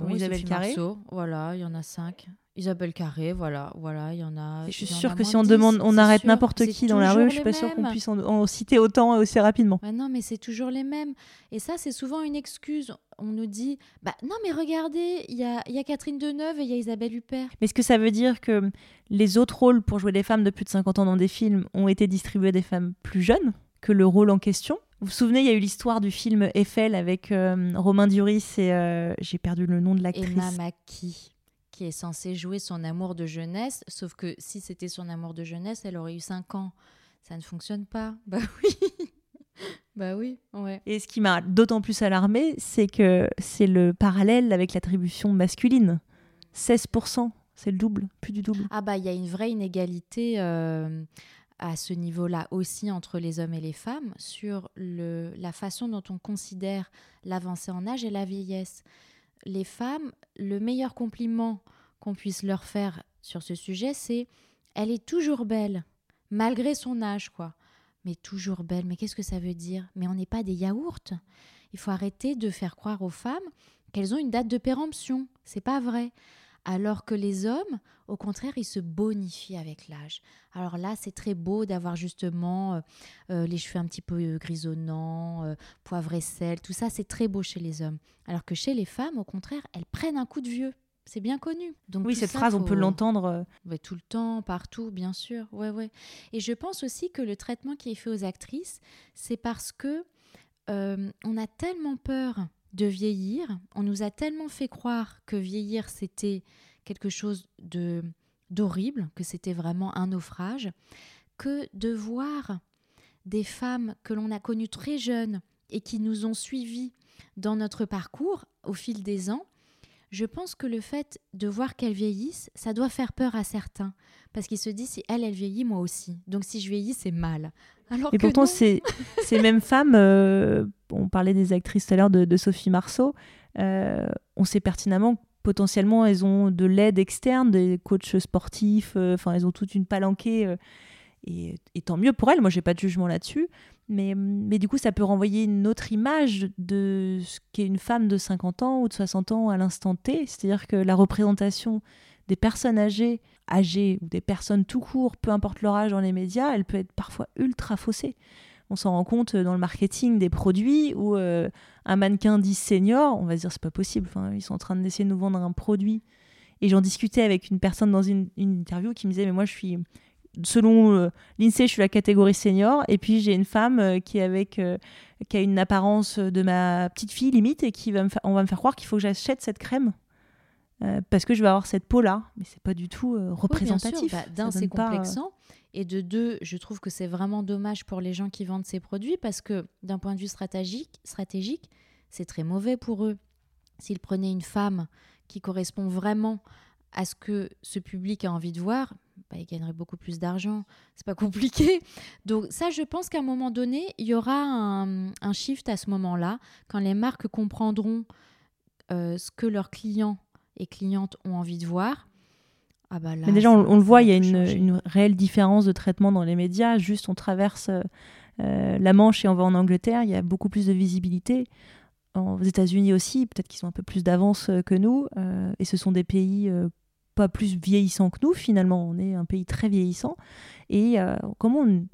Isabelle Carré. voilà, il y en a cinq. Isabelle Carré, voilà, voilà, il y en a. Je suis sûre que si on demande, on arrête n'importe qui dans la rue, je suis pas sûre qu'on puisse en, citer autant et aussi rapidement. Ah non, mais c'est toujours les mêmes. Et ça, c'est souvent une excuse. On nous dit, bah non, mais regardez, il y a, y a, Catherine Deneuve et il y a Isabelle Huppert. Mais est-ce que ça veut dire que les autres rôles pour jouer des femmes de plus de 50 ans dans des films ont été distribués à des femmes plus jeunes que le rôle en question? Vous vous souvenez, il y a eu l'histoire du film Eiffel avec euh, Romain Duris et euh, j'ai perdu le nom de l'actrice. Emma Mackey qui est censé jouer son amour de jeunesse, sauf que si c'était son amour de jeunesse, elle aurait eu 5 ans. Ça ne fonctionne pas. Bah oui. bah oui, ouais. Et ce qui m'a d'autant plus alarmé, c'est que c'est le parallèle avec l'attribution masculine. 16%, c'est le double, plus du double. Ah bah il y a une vraie inégalité euh, à ce niveau-là aussi entre les hommes et les femmes sur le, la façon dont on considère l'avancée en âge et la vieillesse les femmes, le meilleur compliment qu'on puisse leur faire sur ce sujet, c'est elle est toujours belle, malgré son âge, quoi. Mais toujours belle, mais qu'est-ce que ça veut dire? Mais on n'est pas des yaourts. Il faut arrêter de faire croire aux femmes qu'elles ont une date de péremption. C'est pas vrai. Alors que les hommes, au contraire, ils se bonifient avec l'âge. Alors là, c'est très beau d'avoir justement euh, euh, les cheveux un petit peu grisonnants, euh, poivre et sel, tout ça, c'est très beau chez les hommes. Alors que chez les femmes, au contraire, elles prennent un coup de vieux. C'est bien connu. Donc oui, cette phrase, on peut l'entendre tout le temps, partout, bien sûr. Ouais, ouais. Et je pense aussi que le traitement qui est fait aux actrices, c'est parce que on a tellement peur de vieillir. On nous a tellement fait croire que vieillir, c'était quelque chose de d'horrible, que c'était vraiment un naufrage, que de voir des femmes que l'on a connues très jeunes et qui nous ont suivis dans notre parcours au fil des ans, je pense que le fait de voir qu'elle vieillisse, ça doit faire peur à certains. Parce qu'ils se disent, si elle, elle vieillit, moi aussi. Donc si je vieillis, c'est mal. Alors et pourtant, ces, ces mêmes femmes, euh, on parlait des actrices tout à l'heure de, Sophie Marceau, euh, on sait pertinemment que potentiellement, elles ont de l'aide externe, des coachs sportifs, euh, enfin, elles ont toute une palanquée. Et, et, tant mieux pour elles, moi, j'ai pas de jugement là-dessus. Mais, mais du coup, ça peut renvoyer une autre image de ce qu'est une femme de 50 ans ou de 60 ans à l'instant T. C'est-à-dire que la représentation des personnes âgées, âgées ou des personnes tout court, peu importe leur âge dans les médias, elle peut être parfois ultra faussée. On s'en rend compte dans le marketing des produits où euh, un mannequin dit senior, on va se dire c'est pas possible. Ils sont en train d'essayer de nous vendre un produit. Et j'en discutais avec une personne dans une, interview qui me disait mais moi je suis selon euh, l'INSEE, je suis la catégorie senior. Et puis j'ai une femme euh, qui, euh, a une apparence de ma petite fille limite et qui va on va me faire croire qu'il faut que j'achète cette crème. Parce que je vais avoir cette peau-là. Mais c'est pas du tout représentatif. Bah, d'un, c'est complexant. Et de deux, je trouve que c'est vraiment dommage pour les gens qui vendent ces produits parce que d'un point de vue stratégique, stratégique c'est très mauvais pour eux. S'ils prenaient une femme qui correspond vraiment à ce que ce public a envie de voir, bah, il gagnerait beaucoup plus d'argent. C'est pas compliqué. Donc ça, je pense qu'à un moment donné, il y aura un, shift à ce moment-là, quand les marques comprendront euh, ce que leurs clients et clientes ont envie de voir. Ah bah Mais déjà, on, le voit, il y a une, réelle différence de traitement dans les médias. Juste, on traverse euh, la Manche et on va en Angleterre, il y a beaucoup plus de visibilité. aux États-Unis aussi, peut-être qu'ils ont un peu plus d'avance euh, que nous. et ce sont des pays pas plus vieillissant que nous finalement. On est un pays très vieillissant. Et euh, comment on...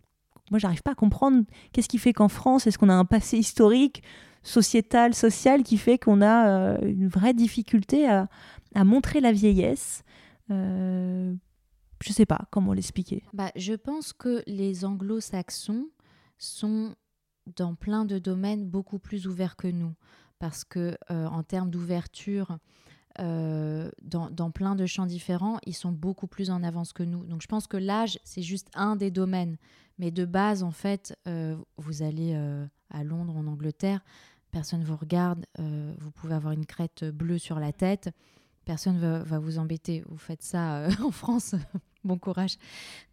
Moi, j'arrive pas à comprendre qu'est-ce qui fait qu'en France, est-ce qu'on a un passé historique, sociétal, social, qui fait qu'on a euh, une vraie difficulté à, à montrer la vieillesse euh, Je sais pas comment l'expliquer. Bah, je pense que les anglo-saxons sont dans plein de domaines beaucoup plus ouverts que nous. Parce que euh, en termes d'ouverture, euh, dans, plein de champs différents, ils sont beaucoup plus en avance que nous. Donc je pense que l'âge, c'est juste un des domaines. Mais de base, en fait, vous allez à Londres, en Angleterre, personne ne vous regarde, vous pouvez avoir une crête bleue sur la tête, personne ne va, vous embêter. Vous faites ça en France, bon courage.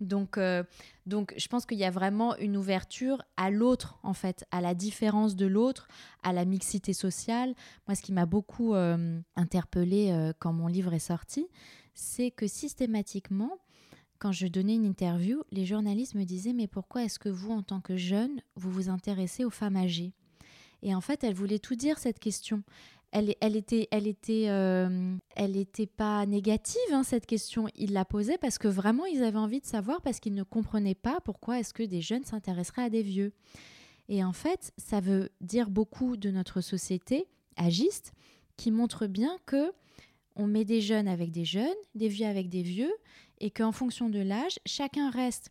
Donc, euh, donc je pense qu'il y a vraiment une ouverture à l'autre, en fait, à la différence de l'autre, à la mixité sociale. Moi, ce qui m'a beaucoup euh, interpellée euh, quand mon livre est sorti, c'est que systématiquement, quand je donnais une interview, les journalistes me disaient Mais pourquoi est-ce que vous, en tant que jeune, vous vous intéressez aux femmes âgées? Et en fait, elle voulait tout dire, cette question elle, elle était, elle euh, pas négative hein, cette question. Ils la posaient parce que vraiment ils avaient envie de savoir parce qu'ils ne comprenaient pas pourquoi est-ce que des jeunes s'intéresseraient à des vieux. Et en fait, ça veut dire beaucoup de notre société agiste qui montre bien que on met des jeunes avec des jeunes, des vieux avec des vieux, et qu'en fonction de l'âge, chacun reste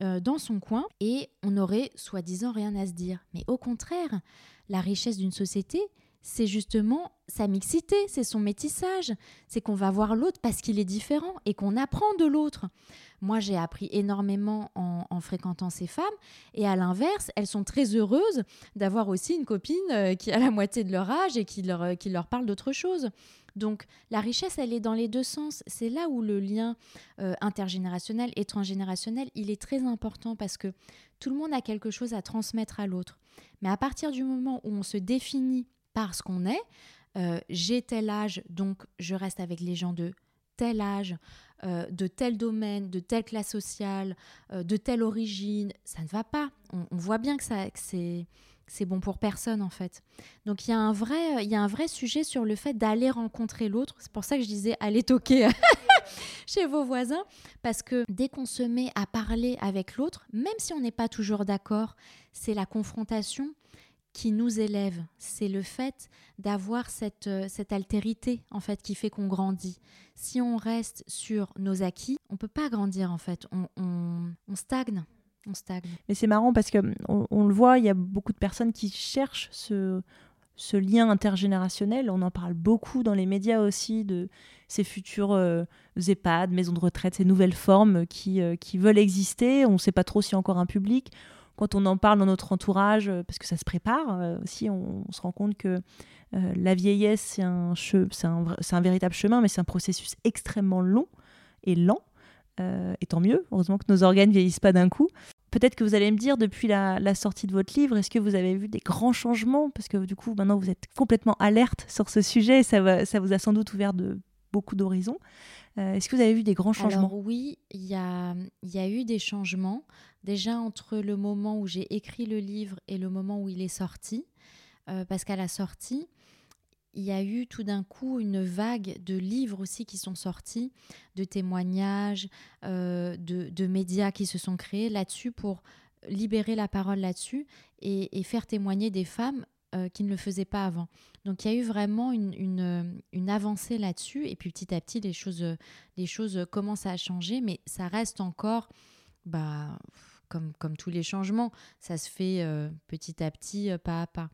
euh, dans son coin et on aurait soi-disant rien à se dire. Mais au contraire, la richesse d'une société, c'est justement sa mixité, c'est son métissage, c'est qu'on va voir l'autre parce qu'il est différent et qu'on apprend de l'autre. Moi, j'ai appris énormément en, fréquentant ces femmes et à l'inverse, elles sont très heureuses d'avoir aussi une copine euh, qui a la moitié de leur âge et qui leur, qui leur parle d'autre chose. Donc la richesse, elle est dans les deux sens. C'est là où le lien euh, intergénérationnel et transgénérationnel, il est très important parce que tout le monde a quelque chose à transmettre à l'autre. Mais à partir du moment où on se définit parce qu'on est. Euh, j'ai tel âge, donc je reste avec les gens de tel âge, euh, de tel domaine, de telle classe sociale, de telle origine. Ça ne va pas. On, voit bien que, ça, que c'est c'est bon pour personne en fait. Donc il y a un vrai, il y a un vrai sujet sur le fait d'aller rencontrer l'autre. C'est pour ça que je disais aller toquer chez vos voisins, parce que dès qu'on se met à parler avec l'autre, même si on n'est pas toujours d'accord, c'est la confrontation qui nous élève. C'est le fait d'avoir cette, euh, cette altérité en fait qui fait qu'on grandit. Si on reste sur nos acquis, on peut pas grandir en fait. On, on, stagne. On stagne. Mais c'est marrant parce que on, le voit, il y a beaucoup de personnes qui cherchent ce, lien intergénérationnel. On en parle beaucoup dans les médias aussi de ces futurs euh, EHPAD, maisons de retraite, ces nouvelles formes qui, euh, veulent exister. On ne sait pas trop s'il y a encore un public quand on en parle dans notre entourage, parce que ça se prépare aussi, on, se rend compte que la vieillesse, c'est un, véritable chemin, mais c'est un processus extrêmement long et lent. et tant mieux, heureusement que nos organes vieillissent pas d'un coup. Peut-être que vous allez me dire, depuis la, sortie de votre livre, est-ce que vous avez vu des grands changements? Parce que du coup, maintenant, vous êtes complètement alerte sur ce sujet et ça, ça vous a sans doute ouvert de beaucoup d'horizons. Euh, est-ce que vous avez vu des grands changements? Alors oui, il y a, y a eu des changements. Déjà entre le moment où j'ai écrit le livre et le moment où il est sorti. Euh, parce qu'à la sortie, il y a eu tout d'un coup une vague de livres aussi qui sont sortis, de témoignages, euh, de, médias qui se sont créés là-dessus pour libérer la parole là-dessus et, faire témoigner des femmes euh, qui ne le faisaient pas avant. Donc il y a eu vraiment une, avancée là-dessus et puis petit à petit les choses, les choses commencent à changer, mais ça reste encore... Bah, comme, comme tous les changements, ça se fait euh, petit à petit, pas à pas.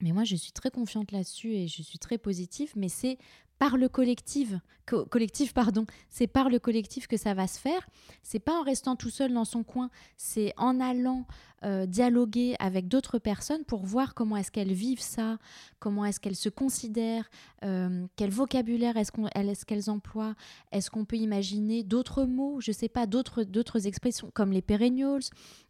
Mais moi, je suis très confiante là-dessus et je suis très positive, mais c'est par le collectif, collectif pardon, c'est par le collectif que ça va se faire. C'est pas en restant tout seul dans son coin, c'est en allant euh, dialoguer avec d'autres personnes pour voir comment est-ce qu'elles vivent ça, comment est-ce qu'elles se considèrent, euh, quel vocabulaire est-ce qu'elles emploient, est-ce qu'on peut imaginer d'autres mots, je sais pas, d'autres d'autres expressions comme les perennials,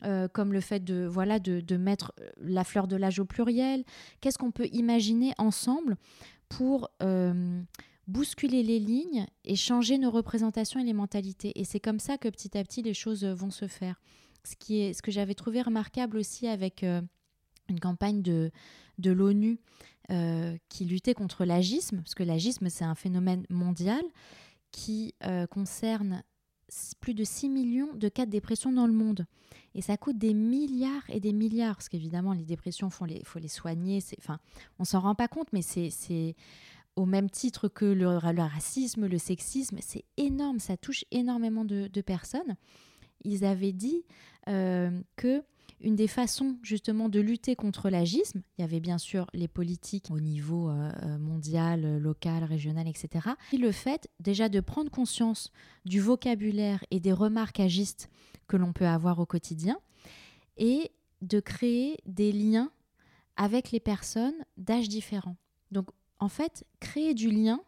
euh, comme le fait de voilà de, de mettre la fleur de l'âge au pluriel. Qu'est-ce qu'on peut imaginer ensemble pour euh, bousculer les lignes et changer nos représentations et les mentalités. Et c'est comme ça que petit à petit les choses vont se faire. Ce, qui est, ce que j'avais trouvé remarquable aussi avec euh, une campagne de, de l'ONU euh, qui luttait contre l'agisme, parce que l'agisme c'est un phénomène mondial qui concerne plus de 6 millions de cas de dépression dans le monde. Et ça coûte des milliards et des milliards, parce qu'évidemment, les dépressions, il faut les soigner. Enfin, on s'en rend pas compte, mais c'est au même titre que le, racisme, le sexisme, c'est énorme, ça touche énormément de, personnes. Ils avaient dit euh, que une des façons justement de lutter contre l'agisme, il y avait bien sûr les politiques au niveau euh, euh, mondial, local, régional, etc. Et le fait déjà de prendre conscience du vocabulaire et des remarques agistes que l'on peut avoir au quotidien et de créer des liens avec les personnes d'âge différents. Donc en fait, créer du lien,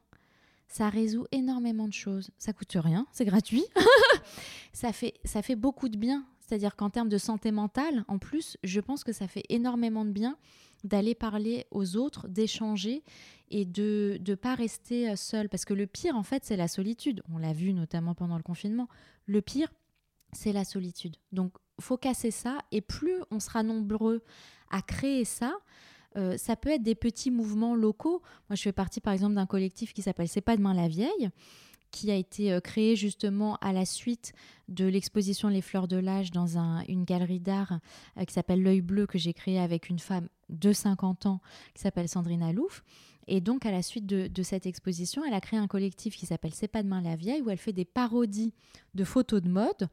ça résout énormément de choses. Ça coûte rien, c'est gratuit. ça, fait, ça fait beaucoup de bien. C'est-à-dire qu'en termes de santé mentale, en plus, je pense que ça fait énormément de bien d'aller parler aux autres, d'échanger et de ne pas rester euh, seul. Parce que le pire, en fait, c'est la solitude. On l'a vu notamment pendant le confinement. Le pire, c'est la solitude. Donc, faut casser ça. Et plus on sera nombreux à créer ça, euh, ça peut être des petits mouvements locaux. Moi, je fais partie, par exemple, d'un collectif qui s'appelle C'est pas demain la vieille qui a été euh, créé justement à la suite de l'exposition Les Fleurs de l'âge dans une galerie d'art euh, qui s'appelle L'œil bleu que j'ai créé avec une femme de 50 ans qui s'appelle Sandrine Alouf. Et donc, à la suite de, cette exposition, elle a créé un collectif qui s'appelle C'est pas demain la vieille, où elle fait des parodies de photos de mode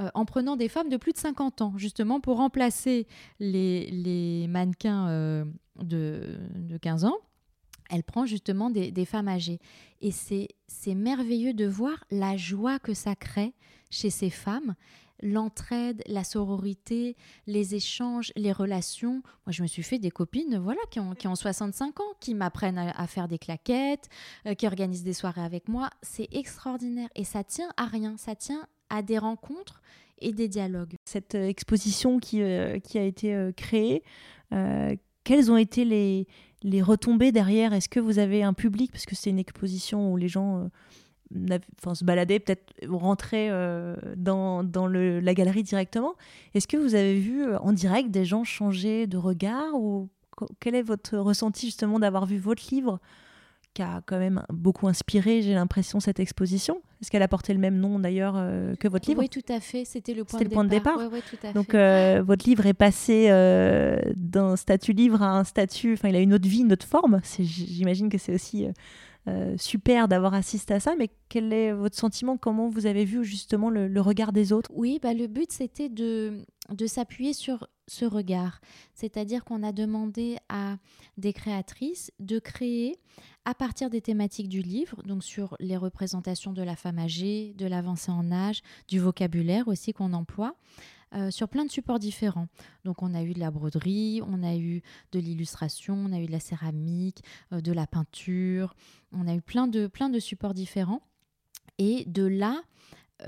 euh, en prenant des femmes de plus de 50 ans, justement pour remplacer les, mannequins de, de 15 ans elle prend justement des, femmes âgées. Et c'est merveilleux de voir la joie que ça crée chez ces femmes, l'entraide, la sororité, les échanges, les relations. Moi, je me suis fait des copines voilà, qui, ont, qui ont 65 ans, qui m'apprennent à, faire des claquettes, euh, qui organisent des soirées avec moi. C'est extraordinaire. Et ça tient à rien, ça tient à des rencontres et des dialogues. Cette euh, exposition qui, euh, qui a été créée, quelles ont été les, les retombées derrière Est-ce que vous avez un public Parce que c'est une exposition où les gens euh, se baladaient, peut-être rentraient euh, dans, la galerie directement. Est-ce que vous avez vu euh, en direct des gens changer de regard ou quel est votre ressenti justement d'avoir vu votre livre qui a quand même beaucoup inspiré, j'ai l'impression, cette exposition. Est-ce qu'elle a porté le même nom d'ailleurs euh, que votre livre Oui, tout à fait. C'était le point de le point départ. de départ. Donc euh, votre livre est passé euh, d'un statut livre à un statut. Enfin, il a une autre vie, une autre forme. J'imagine que c'est aussi super d'avoir assisté à ça. Mais quel est votre sentiment? Comment vous avez vu justement le, regard des autres? Oui, bah, le but c'était de, de s'appuyer sur ce regard. C'est-à-dire qu'on a demandé à des créatrices de créer à partir des thématiques du livre, donc sur les représentations de la femme âgée, de l'avancée en âge, du vocabulaire aussi qu'on emploie, sur plein de supports différents. Donc on a eu de la broderie, on a eu de l'illustration, on a eu de la céramique, de la peinture, on a eu plein de, plein de supports différents. Et de là,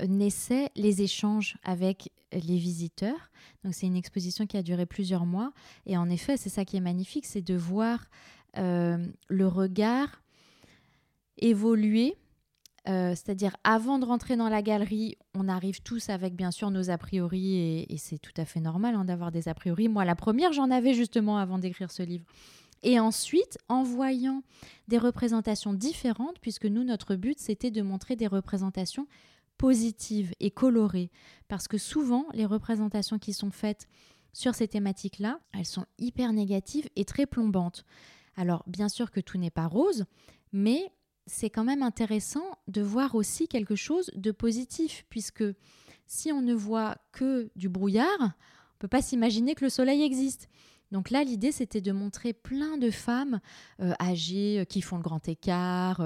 naissaient les échanges avec les visiteurs. Donc c'est une exposition qui a duré plusieurs mois. Et en effet, c'est ça qui est magnifique, c'est de voir euh, le regard évoluer. Euh, c'est-à-dire, avant de rentrer dans la galerie, on arrive tous avec bien sûr nos a priori, et, c'est tout à fait normal hein, d'avoir des a priori. Moi, la première, j'en avais justement avant d'écrire ce livre. Et ensuite, en voyant des représentations différentes, puisque nous, notre but, c'était de montrer des représentations positive et colorée, parce que souvent, les représentations qui sont faites sur ces thématiques-là, elles sont hyper négatives et très plombantes. Alors, bien sûr que tout n'est pas rose, mais c'est quand même intéressant de voir aussi quelque chose de positif, puisque si on ne voit que du brouillard, on ne peut pas s'imaginer que le soleil existe. Donc là, l'idée, c'était de montrer plein de femmes euh, âgées euh, qui font le grand écart,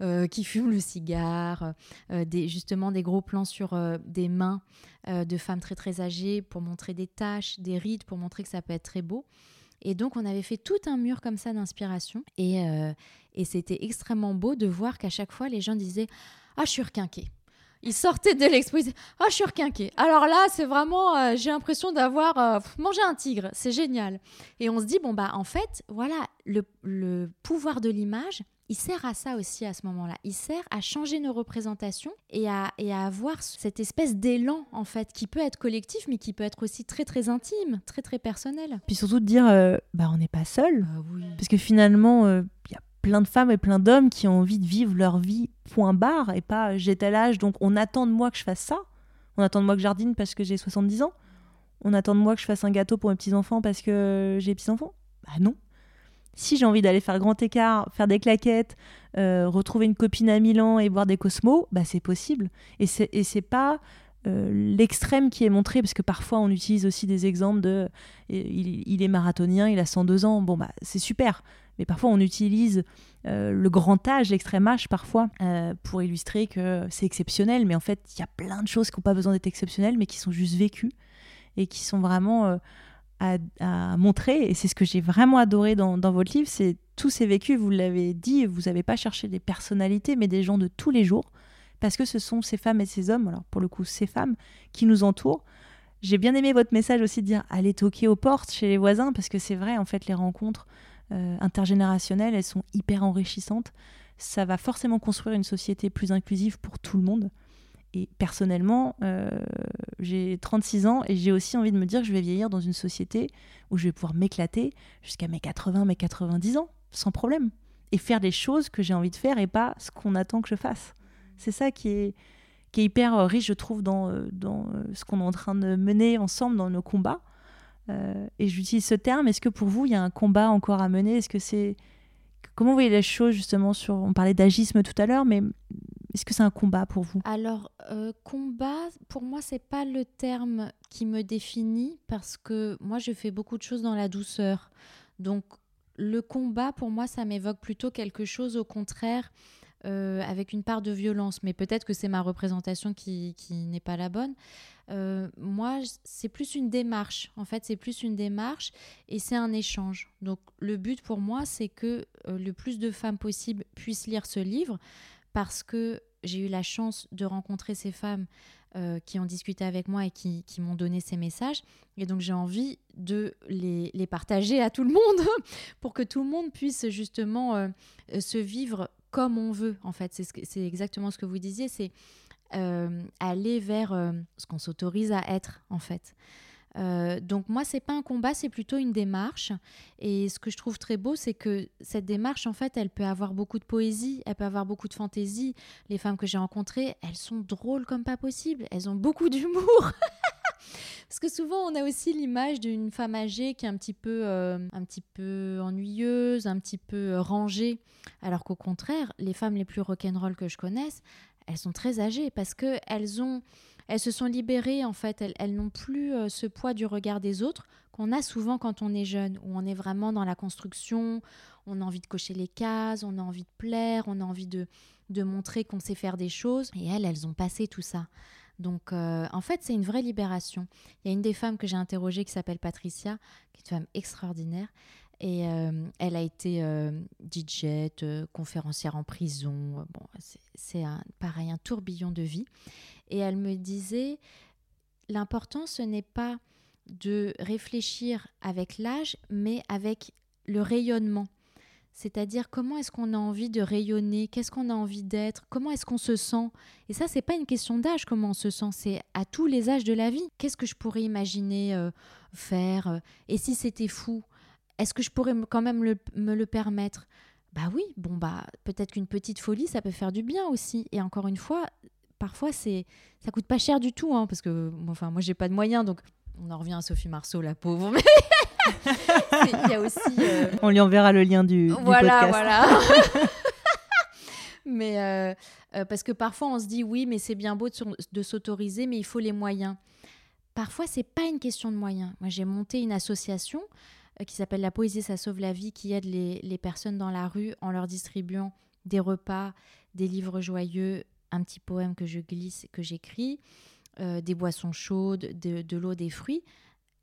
euh, qui fument le cigare, des, justement des gros plans sur des mains de femmes très très âgées pour montrer des taches, des rides, pour montrer que ça peut être très beau. Et donc, on avait fait tout un mur comme ça d'inspiration. Et, et c'était extrêmement beau de voir qu'à chaque fois, les gens disaient Ah, je suis requinquée. Il sortait de l'exposition. Ah, oh, je suis requinqué. Alors là, c'est vraiment, euh, j'ai l'impression d'avoir euh, mangé un tigre. C'est génial. Et on se dit, bon, bah, en fait, voilà, le, le pouvoir de l'image, il sert à ça aussi à ce moment-là. Il sert à changer nos représentations et à, et à avoir cette espèce d'élan, en fait, qui peut être collectif, mais qui peut être aussi très, très intime, très, très personnel. Puis surtout de dire, euh, bah, on n'est pas seul. Ah Parce que finalement, il y a plein de femmes et plein d'hommes qui ont envie de vivre leur vie point barre et pas j'ai tel âge donc on attend de moi que je fasse ça. On attend de moi que jardine parce que j'ai 70 ans. On attend de moi que je fasse un gâteau pour mes petits-enfants parce que j'ai petits-enfants. Bah non. Si j'ai envie d'aller faire grand écart, faire des claquettes, euh, retrouver une copine à Milan et boire des cosmos, bah c'est possible. Et c'est, et pas euh, l'extrême qui est montré, parce que parfois on utilise aussi des exemples de il, il, est marathonien, il a 102 ans, bon bah c'est super mais parfois on utilise euh, le grand âge, l'extrême âge parfois, euh, pour illustrer que c'est exceptionnel. Mais en fait, il y a plein de choses qui n'ont pas besoin d'être exceptionnelles, mais qui sont juste vécues et qui sont vraiment à, montrer. Et c'est ce que j'ai vraiment adoré dans, votre livre, c'est tous ces vécus, vous l'avez dit, vous n'avez pas cherché des personnalités, mais des gens de tous les jours, parce que ce sont ces femmes et ces hommes, alors pour le coup ces femmes, qui nous entourent. J'ai bien aimé votre message aussi de dire allez toquer aux portes chez les voisins, parce que c'est vrai, en fait, les rencontres euh, intergénérationnelles, elles sont hyper enrichissantes. Ça va forcément construire une société plus inclusive pour tout le monde. Et personnellement, euh, j'ai 36 ans et j'ai aussi envie de me dire que je vais vieillir dans une société où je vais pouvoir m'éclater jusqu'à mes 80, mes 90 ans, sans problème. Et faire les choses que j'ai envie de faire et pas ce qu'on attend que je fasse. C'est ça qui est, qui est hyper riche, je trouve, dans, dans ce qu'on est en train de mener ensemble dans nos combats. Euh, et j'utilise ce terme. Est-ce que pour vous, il y a un combat encore à mener? Est-ce que c'est comment vous voyez les choses justement sur On parlait d'agisme tout à l'heure, mais est-ce que c'est un combat pour vous? Alors euh, combat, pour moi, c'est pas le terme qui me définit parce que moi, je fais beaucoup de choses dans la douceur. Donc le combat, pour moi, ça m'évoque plutôt quelque chose au contraire. Euh, avec une part de violence, mais peut-être que c'est ma représentation qui, qui n'est pas la bonne. Euh, moi, c'est plus une démarche. En fait, c'est plus une démarche et c'est un échange. Donc, le but pour moi, c'est que euh, le plus de femmes possible puissent lire ce livre parce que j'ai eu la chance de rencontrer ces femmes euh, qui ont discuté avec moi et qui, m'ont donné ces messages. Et donc, j'ai envie de les, les, partager à tout le monde pour que tout le monde puisse justement se vivre comme on veut. En fait, c'est exactement ce que vous disiez. C'est euh, aller vers euh, ce qu'on s'autorise à être en fait. Euh, donc moi, c'est pas un combat, c'est plutôt une démarche. Et ce que je trouve très beau, c'est que cette démarche, en fait, elle peut avoir beaucoup de poésie, elle peut avoir beaucoup de fantaisie. Les femmes que j'ai rencontrées, elles sont drôles comme pas possible. Elles ont beaucoup d'humour. Parce que souvent, on a aussi l'image d'une femme âgée qui est un petit peu, un petit peu ennuyeuse, un petit peu rangée. Alors qu'au contraire, les femmes les plus rock'n'roll que je connaisse, elles sont très âgées parce que elles ont elles se sont libérées en fait, elles, n'ont plus euh, ce poids du regard des autres qu'on a souvent quand on est jeune, où on est vraiment dans la construction, on a envie de cocher les cases, on a envie de plaire, on a envie de, de montrer qu'on sait faire des choses. Et elles, elles ont passé tout ça. Donc, euh, en fait, c'est une vraie libération. Il y a une des femmes que j'ai interrogées qui s'appelle Patricia, qui est une femme extraordinaire. Et euh, elle a été euh, DJ, conférencière en prison. Bon, c'est pareil, un tourbillon de vie. Et elle me disait, l'important, ce n'est pas de réfléchir avec l'âge, mais avec le rayonnement. C'est-à-dire comment est-ce qu'on a envie de rayonner, qu'est-ce qu'on a envie d'être, comment est-ce qu'on se sent? Et ça, c'est pas une question d'âge, comment on se sent, c'est à tous les âges de la vie. Qu'est-ce que je pourrais imaginer euh, faire euh, Et si c'était fou, est-ce que je pourrais quand même me le permettre? Bah oui, bon bah peut-être qu'une petite folie, ça peut faire du bien aussi. Et encore une fois, parfois c'est ça coûte pas cher du tout, hein, parce que enfin moi j'ai pas de moyens, donc on en revient à Sophie Marceau, la pauvre. Il y a aussi. Euh, On lui enverra le lien du, voilà, podcast. Voilà, mais euh, euh, parce que parfois on se dit oui, mais c'est bien beau de, s'autoriser, mais il faut les moyens. Parfois, c'est pas une question de moyens. Moi, j'ai monté une association qui s'appelle La Poésie, ça sauve la vie, qui aide les, les personnes dans la rue en leur distribuant des repas, des livres joyeux, un petit poème que je glisse, que j'écris, des boissons chaudes, de, de l'eau, des fruits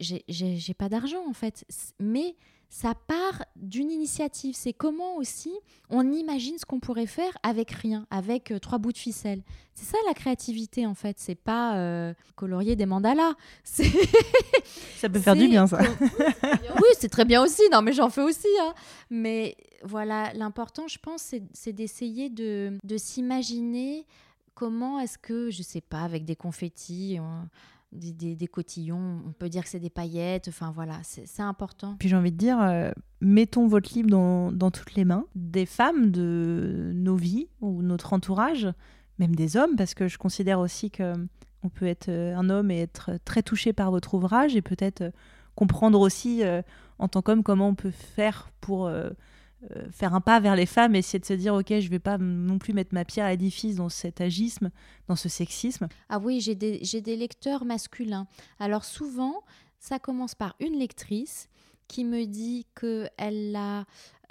j'ai pas d'argent en fait. Mais ça part d'une initiative. C'est comment aussi on imagine ce qu'on pourrait faire avec rien, avec euh, trois bouts de ficelle. C'est ça la créativité en fait. C'est pas euh, colorier des mandalas. Ça peut faire du bien ça. oui, c'est très bien aussi. Non, mais j'en fais aussi. Hein. Mais voilà, l'important, je pense, c'est d'essayer de, de s'imaginer comment est-ce que, je sais pas, avec des confettis, des, cotillons, on peut dire que c'est des paillettes, enfin voilà, c'est important. Puis j'ai envie de dire, euh, mettons votre livre dans, toutes les mains des femmes de nos vies ou notre entourage, même des hommes, parce que je considère aussi que on peut être euh, un homme et être très touché par votre ouvrage et peut-être euh, comprendre aussi en tant qu'homme comment on peut faire pour euh, faire un pas vers les femmes, essayer de se dire ok, je vais pas non plus mettre ma pierre à l'édifice dans cet agisme, dans ce sexisme. Ah oui, j'ai des, des lecteurs masculins. Alors souvent, ça commence par une lectrice qui me dit qu'elle a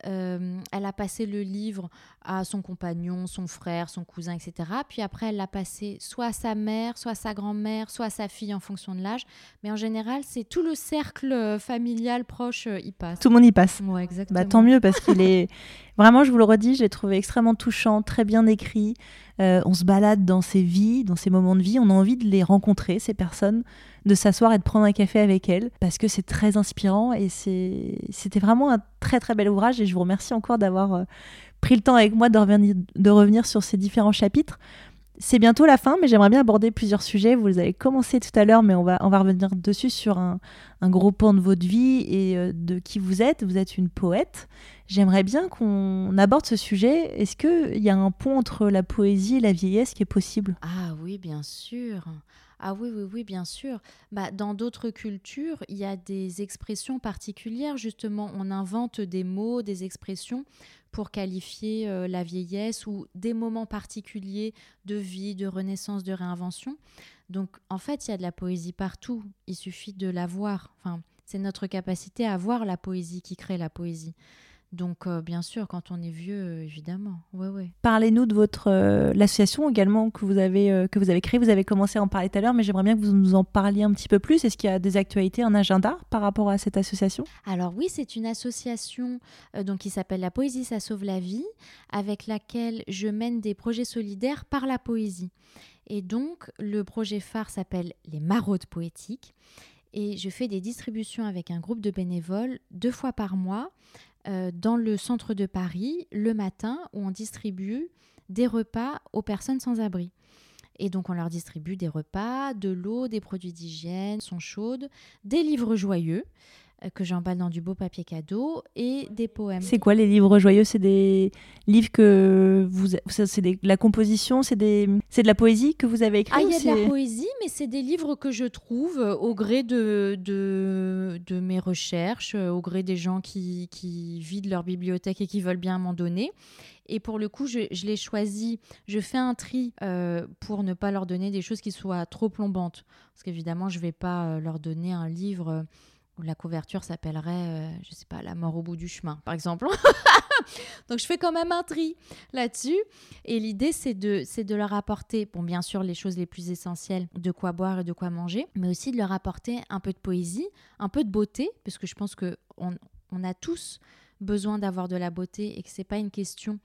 euh, elle a passé le livre à son compagnon, son frère, son cousin, etc. Puis après, elle l'a passé soit à sa mère, soit à sa grand-mère, soit à sa fille en fonction de l'âge. Mais en général, c'est tout le cercle euh, familial proche euh, y passe. Tout le monde y passe. Ouais, exactement. Bah, tant mieux parce qu'il est vraiment, je vous le redis, je l'ai trouvé extrêmement touchant, très bien écrit. on se balade dans ses vies, dans ses moments de vie. On a envie de les rencontrer, ces personnes, de s'asseoir et de prendre un café avec elles parce que c'est très inspirant et c'était vraiment un très très bel ouvrage. Et je vous remercie encore d'avoir pris le temps avec moi de revenir, sur ces différents chapitres. C'est bientôt la fin, mais j'aimerais bien aborder plusieurs sujets. Vous les avez commencé tout à l'heure, mais on va, revenir dessus sur un, gros point de votre vie et euh, de qui vous êtes. Vous êtes une poète. J'aimerais bien qu'on aborde ce sujet. Est-ce qu'il y a un pont entre la poésie et la vieillesse qui est possible? Ah oui, bien sûr. Ah oui, oui, oui, bien sûr. Bah, dans d'autres cultures, il y a des expressions particulières. Justement, on invente des mots, des expressions pour qualifier euh, la vieillesse ou des moments particuliers de vie, de renaissance, de réinvention. Donc en fait, il y a de la poésie partout, il suffit de la voir. Enfin, c'est notre capacité à voir la poésie qui crée la poésie. Donc, euh, bien sûr, quand on est vieux, euh, évidemment. Ouais, ouais. Parlez-nous de votre euh, l'association également que vous avez que vous avez créée. Vous avez commencé à en parler tout à l'heure, mais j'aimerais bien que vous nous en parliez un petit peu plus. Est-ce qu'il y a des actualités, un agenda par rapport à cette association? Alors oui, c'est une association donc qui s'appelle La Poésie, ça sauve la vie, avec laquelle je mène des projets solidaires par la poésie. Et donc, le projet phare s'appelle Les Maraudes poétiques. Et je fais des distributions avec un groupe de bénévoles deux fois par mois dans le centre de Paris le matin où on distribue des repas aux personnes sans abri. Et donc on leur distribue des repas, de l'eau, des produits d'hygiène, sont chaudes, des livres joyeux euh, que j'emballe dans du beau papier cadeau et des poèmes. C'est quoi les livres joyeux? C'est des livres que vous, c'est la composition, c'est des, de la poésie que vous avez écrit. Ah, il y a de la poésie, mais c'est des livres que je trouve euh, au gré de, de, de mes recherches, euh, au gré des gens qui, qui vident leur bibliothèque et qui veulent bien m'en donner. Et pour le coup, je, je l'ai choisi. Je fais un tri pour ne pas leur donner des choses qui soient trop plombantes. Parce qu'évidemment, je ne vais pas leur donner un livre la couverture s'appellerait, je euh, je sais pas, La mort au bout du chemin, par exemple. Donc je fais quand même un tri là-dessus. Et l'idée, c'est de, c'est de leur apporter, bon, bien sûr, les choses les plus essentielles, de quoi boire et de quoi manger, mais aussi de leur apporter un peu de poésie, un peu de beauté, parce que je pense que on a tous besoin d'avoir de la beauté et que c'est pas une question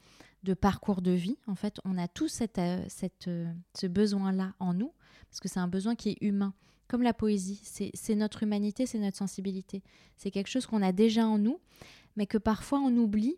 de parcours de vie. En fait, on a tous cette, euh, cette, euh, ce besoin-là en nous, parce que c'est un besoin qui est humain. Comme la poésie, c'est notre humanité, c'est notre sensibilité. C'est quelque chose qu'on a déjà en nous, mais que parfois on oublie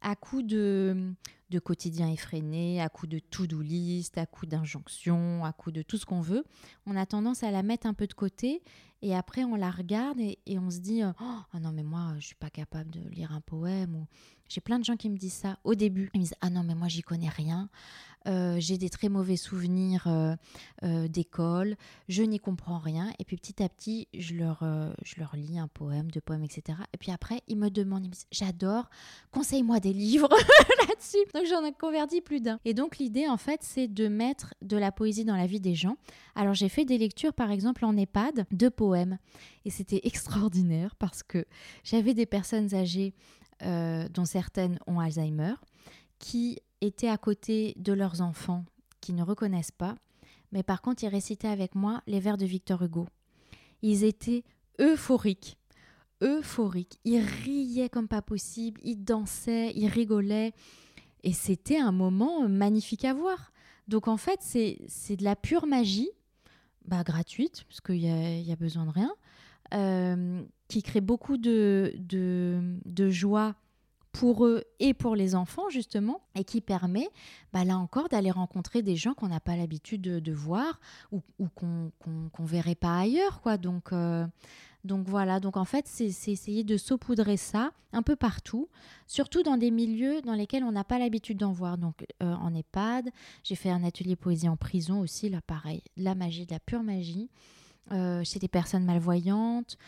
à coup de, de quotidien effréné, à coup de to-do list, à coup d'injonction, à coup de tout ce qu'on veut. On a tendance à la mettre un peu de côté et après on la regarde et, on se dit oh ah non mais moi je suis pas capable de lire un poème ou j'ai plein de gens qui me disent ça au début. Ils me disent ah non mais moi j'y connais rien. Euh, j'ai des très mauvais souvenirs euh, euh, d'école, je n'y comprends rien. Et puis petit à petit, je leur, je leur lis un poème, deux poèmes, etc. Et puis après, ils me demandent, ils me disent, j'adore, conseille-moi des livres là-dessus. Donc j'en ai converti plus d'un. Et donc l'idée, en fait, c'est de mettre de la poésie dans la vie des gens. Alors j'ai fait des lectures, par exemple, en EHPAD, de poèmes. Et c'était extraordinaire parce que j'avais des personnes âgées, dont certaines ont Alzheimer, qui étaient à côté de leurs enfants qui ne reconnaissent pas, mais par contre ils récitaient avec moi les vers de Victor Hugo. Ils étaient euphoriques, euphoriques. Ils riaient comme pas possible, ils dansaient, ils rigolaient, et c'était un moment magnifique à voir. Donc en fait c'est de la pure magie, bah, gratuite, parce qu'il n'y a, y a, besoin de rien, euh, qui crée beaucoup de, de, joie pour eux et pour les enfants justement et qui permet bah, là encore d'aller rencontrer des gens qu'on n'a pas l'habitude de, voir ou, qu'on ne verrait pas ailleurs quoi. Donc euh, donc voilà. Donc en fait c'est essayer de saupoudrer ça un peu partout surtout dans des milieux dans lesquels on n'a pas l'habitude d'en voir. Donc euh, en EHPAD j'ai fait un atelier poésie en prison aussi là pareil. La magie de la pure magie euh, chez des personnes malvoyantes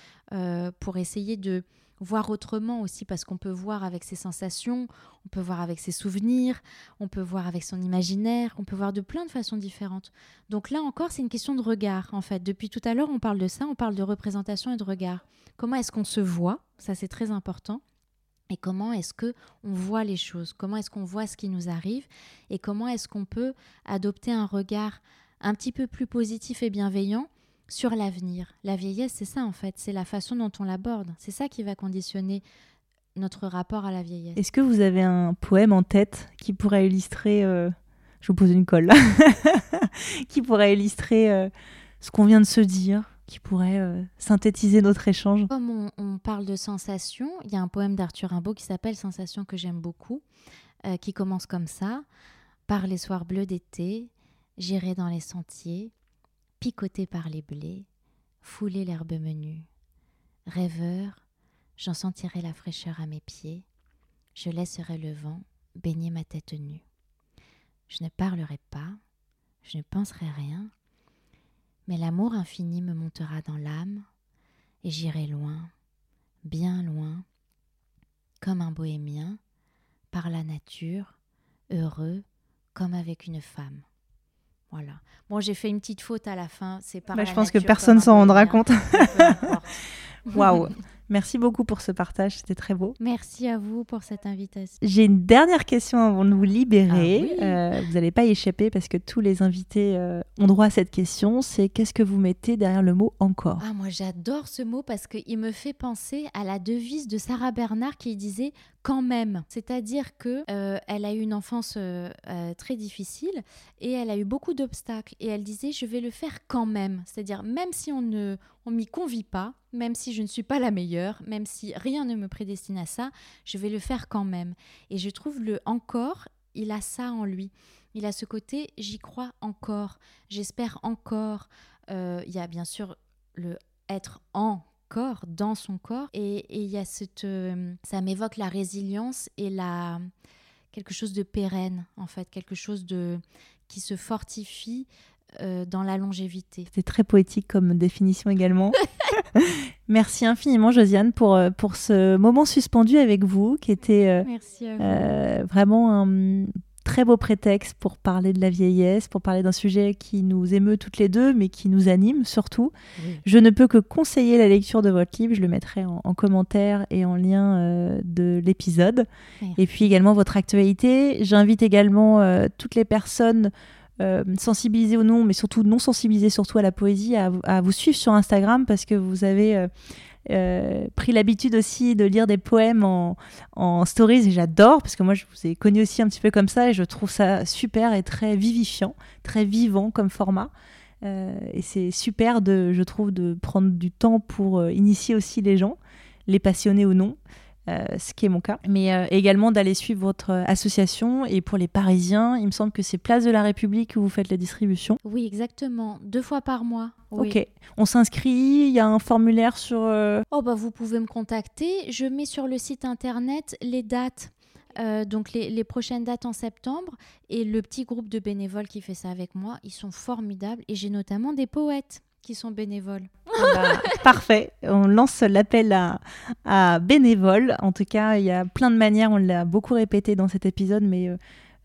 pour essayer de voir autrement aussi, parce qu'on peut voir avec ses sensations, on peut voir avec ses souvenirs, on peut voir avec son imaginaire, on peut voir de plein de façons différentes. Donc là encore, c'est une question de regard, en fait. Depuis tout à l'heure, on parle de ça, on parle de représentation et de regard. Comment est-ce qu'on se voit? Ça, c'est très important. Et comment est-ce que on voit les choses? Comment est-ce qu'on voit ce qui nous arrive? Et comment est-ce qu'on peut adopter un regard un petit peu plus positif et bienveillant sur l'avenir. La vieillesse, c'est ça en fait, c'est la façon dont on l'aborde. C'est ça qui va conditionner notre rapport à la vieillesse. Est-ce que vous avez un poème en tête qui pourrait illustrer, euh, je vous pose une colle, qui pourrait illustrer euh, ce qu'on vient de se dire, qui pourrait euh, synthétiser notre échange? Comme on, on, parle de sensations, il y a un poème d'Arthur Rimbaud qui s'appelle Sensation que j'aime beaucoup, qui commence comme ça. Par les soirs bleus d'été, j'irai dans les sentiers, picoté par les blés, fouler l'herbe menue. Rêveur, j'en sentirai la fraîcheur à mes pieds, je laisserai le vent baigner ma tête nue. Je ne parlerai pas, je ne penserai rien, mais l'amour infini me montera dans l'âme, et j'irai loin, bien loin, comme un bohémien, par la nature, heureux comme avec une femme. Voilà. Bon, j'ai fait une petite faute à la fin. C'est pas. Bah, je pense que personne s'en rendra compte. Waouh. Merci beaucoup pour ce partage, c'était très beau. Merci à vous pour cette invitation. J'ai une dernière question avant de vous libérer. Ah euh, vous n'allez pas y échapper parce que tous les invités euh, ont droit à cette question. C'est qu'est-ce que vous mettez derrière le mot encore ah, Moi j'adore ce mot parce qu'il me fait penser à la devise de Sarah Bernard qui disait quand même. C'est-à-dire que euh, elle a eu une enfance très difficile et elle a eu beaucoup d'obstacles. Et elle disait je vais le faire quand même. C'est-à-dire même si on ne on m'y convie pas, même si je ne suis pas la meilleure, même si rien ne me prédestine à ça, je vais le faire quand même. Et je trouve le encore, il a ça en lui. Il a ce côté, j'y crois encore, j'espère encore. Euh, il y a bien sûr le être encore dans son corps et il y a cette, euh, ça m'évoque la résilience et la quelque chose de pérenne en fait, quelque chose de qui se fortifie euh, dans la longévité. C'est très poétique comme définition également. Merci infiniment Josiane pour, euh, pour ce moment suspendu avec vous qui était euh, vraiment un très beau prétexte pour parler de la vieillesse, pour parler d'un sujet qui nous émeut toutes les deux, mais qui nous anime surtout. Je ne peux que conseiller la lecture de votre livre, je le mettrai en, commentaire et en lien de de l'épisode et puis également votre actualité. J'invite également toutes les personnes sensibilisées ou non, mais surtout non sensibilisées surtout à la poésie, à, à, vous suivre sur Instagram parce que vous avez euh, pris l'habitude aussi de lire des poèmes en, en stories et j'adore parce que moi je vous ai connu aussi un petit peu comme ça et je trouve ça super et très vivifiant, très vivant comme format. Euh, et c'est super de, je trouve, de prendre du temps pour euh, initier aussi les gens, les passionnés ou non. Euh, ce qui est mon cas, mais euh, également d'aller suivre votre association. Et pour les Parisiens, il me semble que c'est Place de la République où vous faites la distribution. Oui, exactement, deux fois par mois. Ok, on s'inscrit, il y a un formulaire sur... Euh, oh bah vous pouvez me contacter, je mets sur le site internet les dates. donc les, les, prochaines dates en septembre et le petit groupe de bénévoles qui fait ça avec moi, ils sont formidables et j'ai notamment des poètes qui sont bénévoles. Ah bah, parfait, on lance l'appel à, bénévoles. En tout cas, il y a plein de manières, on l'a beaucoup répété dans cet épisode, mais euh,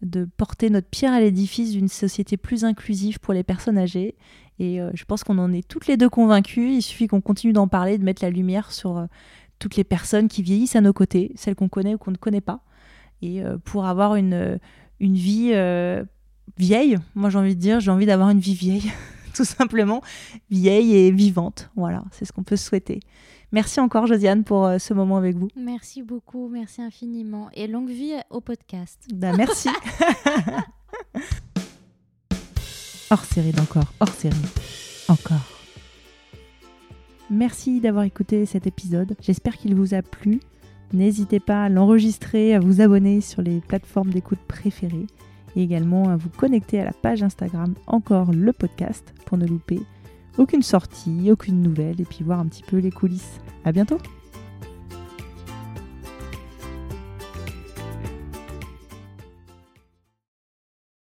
de porter notre pierre à l'édifice d'une société plus inclusive pour les personnes âgées. Et euh, je pense qu'on en est toutes les deux convaincus. Il suffit qu'on continue d'en parler, de mettre la lumière sur euh, toutes les personnes qui vieillissent à nos côtés, celles qu'on connaît ou qu'on ne connaît pas. Et pour avoir une, une vie vieille, moi j'ai envie de dire, j'ai envie d'avoir une vie vieille. tout simplement vieille et vivante. Voilà, c'est ce qu'on peut souhaiter. Merci encore, Josiane, pour euh, ce moment avec vous. Merci beaucoup, merci infiniment. Et longue vie au podcast. Ben, merci. hors série d'encore, hors série, encore. Merci d'avoir écouté cet épisode. J'espère qu'il vous a plu. N'hésitez pas à l'enregistrer, à vous abonner sur les plateformes d'écoute préférées et également à vous connecter à la page Instagram Encore le podcast pour ne louper aucune sortie, aucune nouvelle et puis voir un petit peu les coulisses. À bientôt!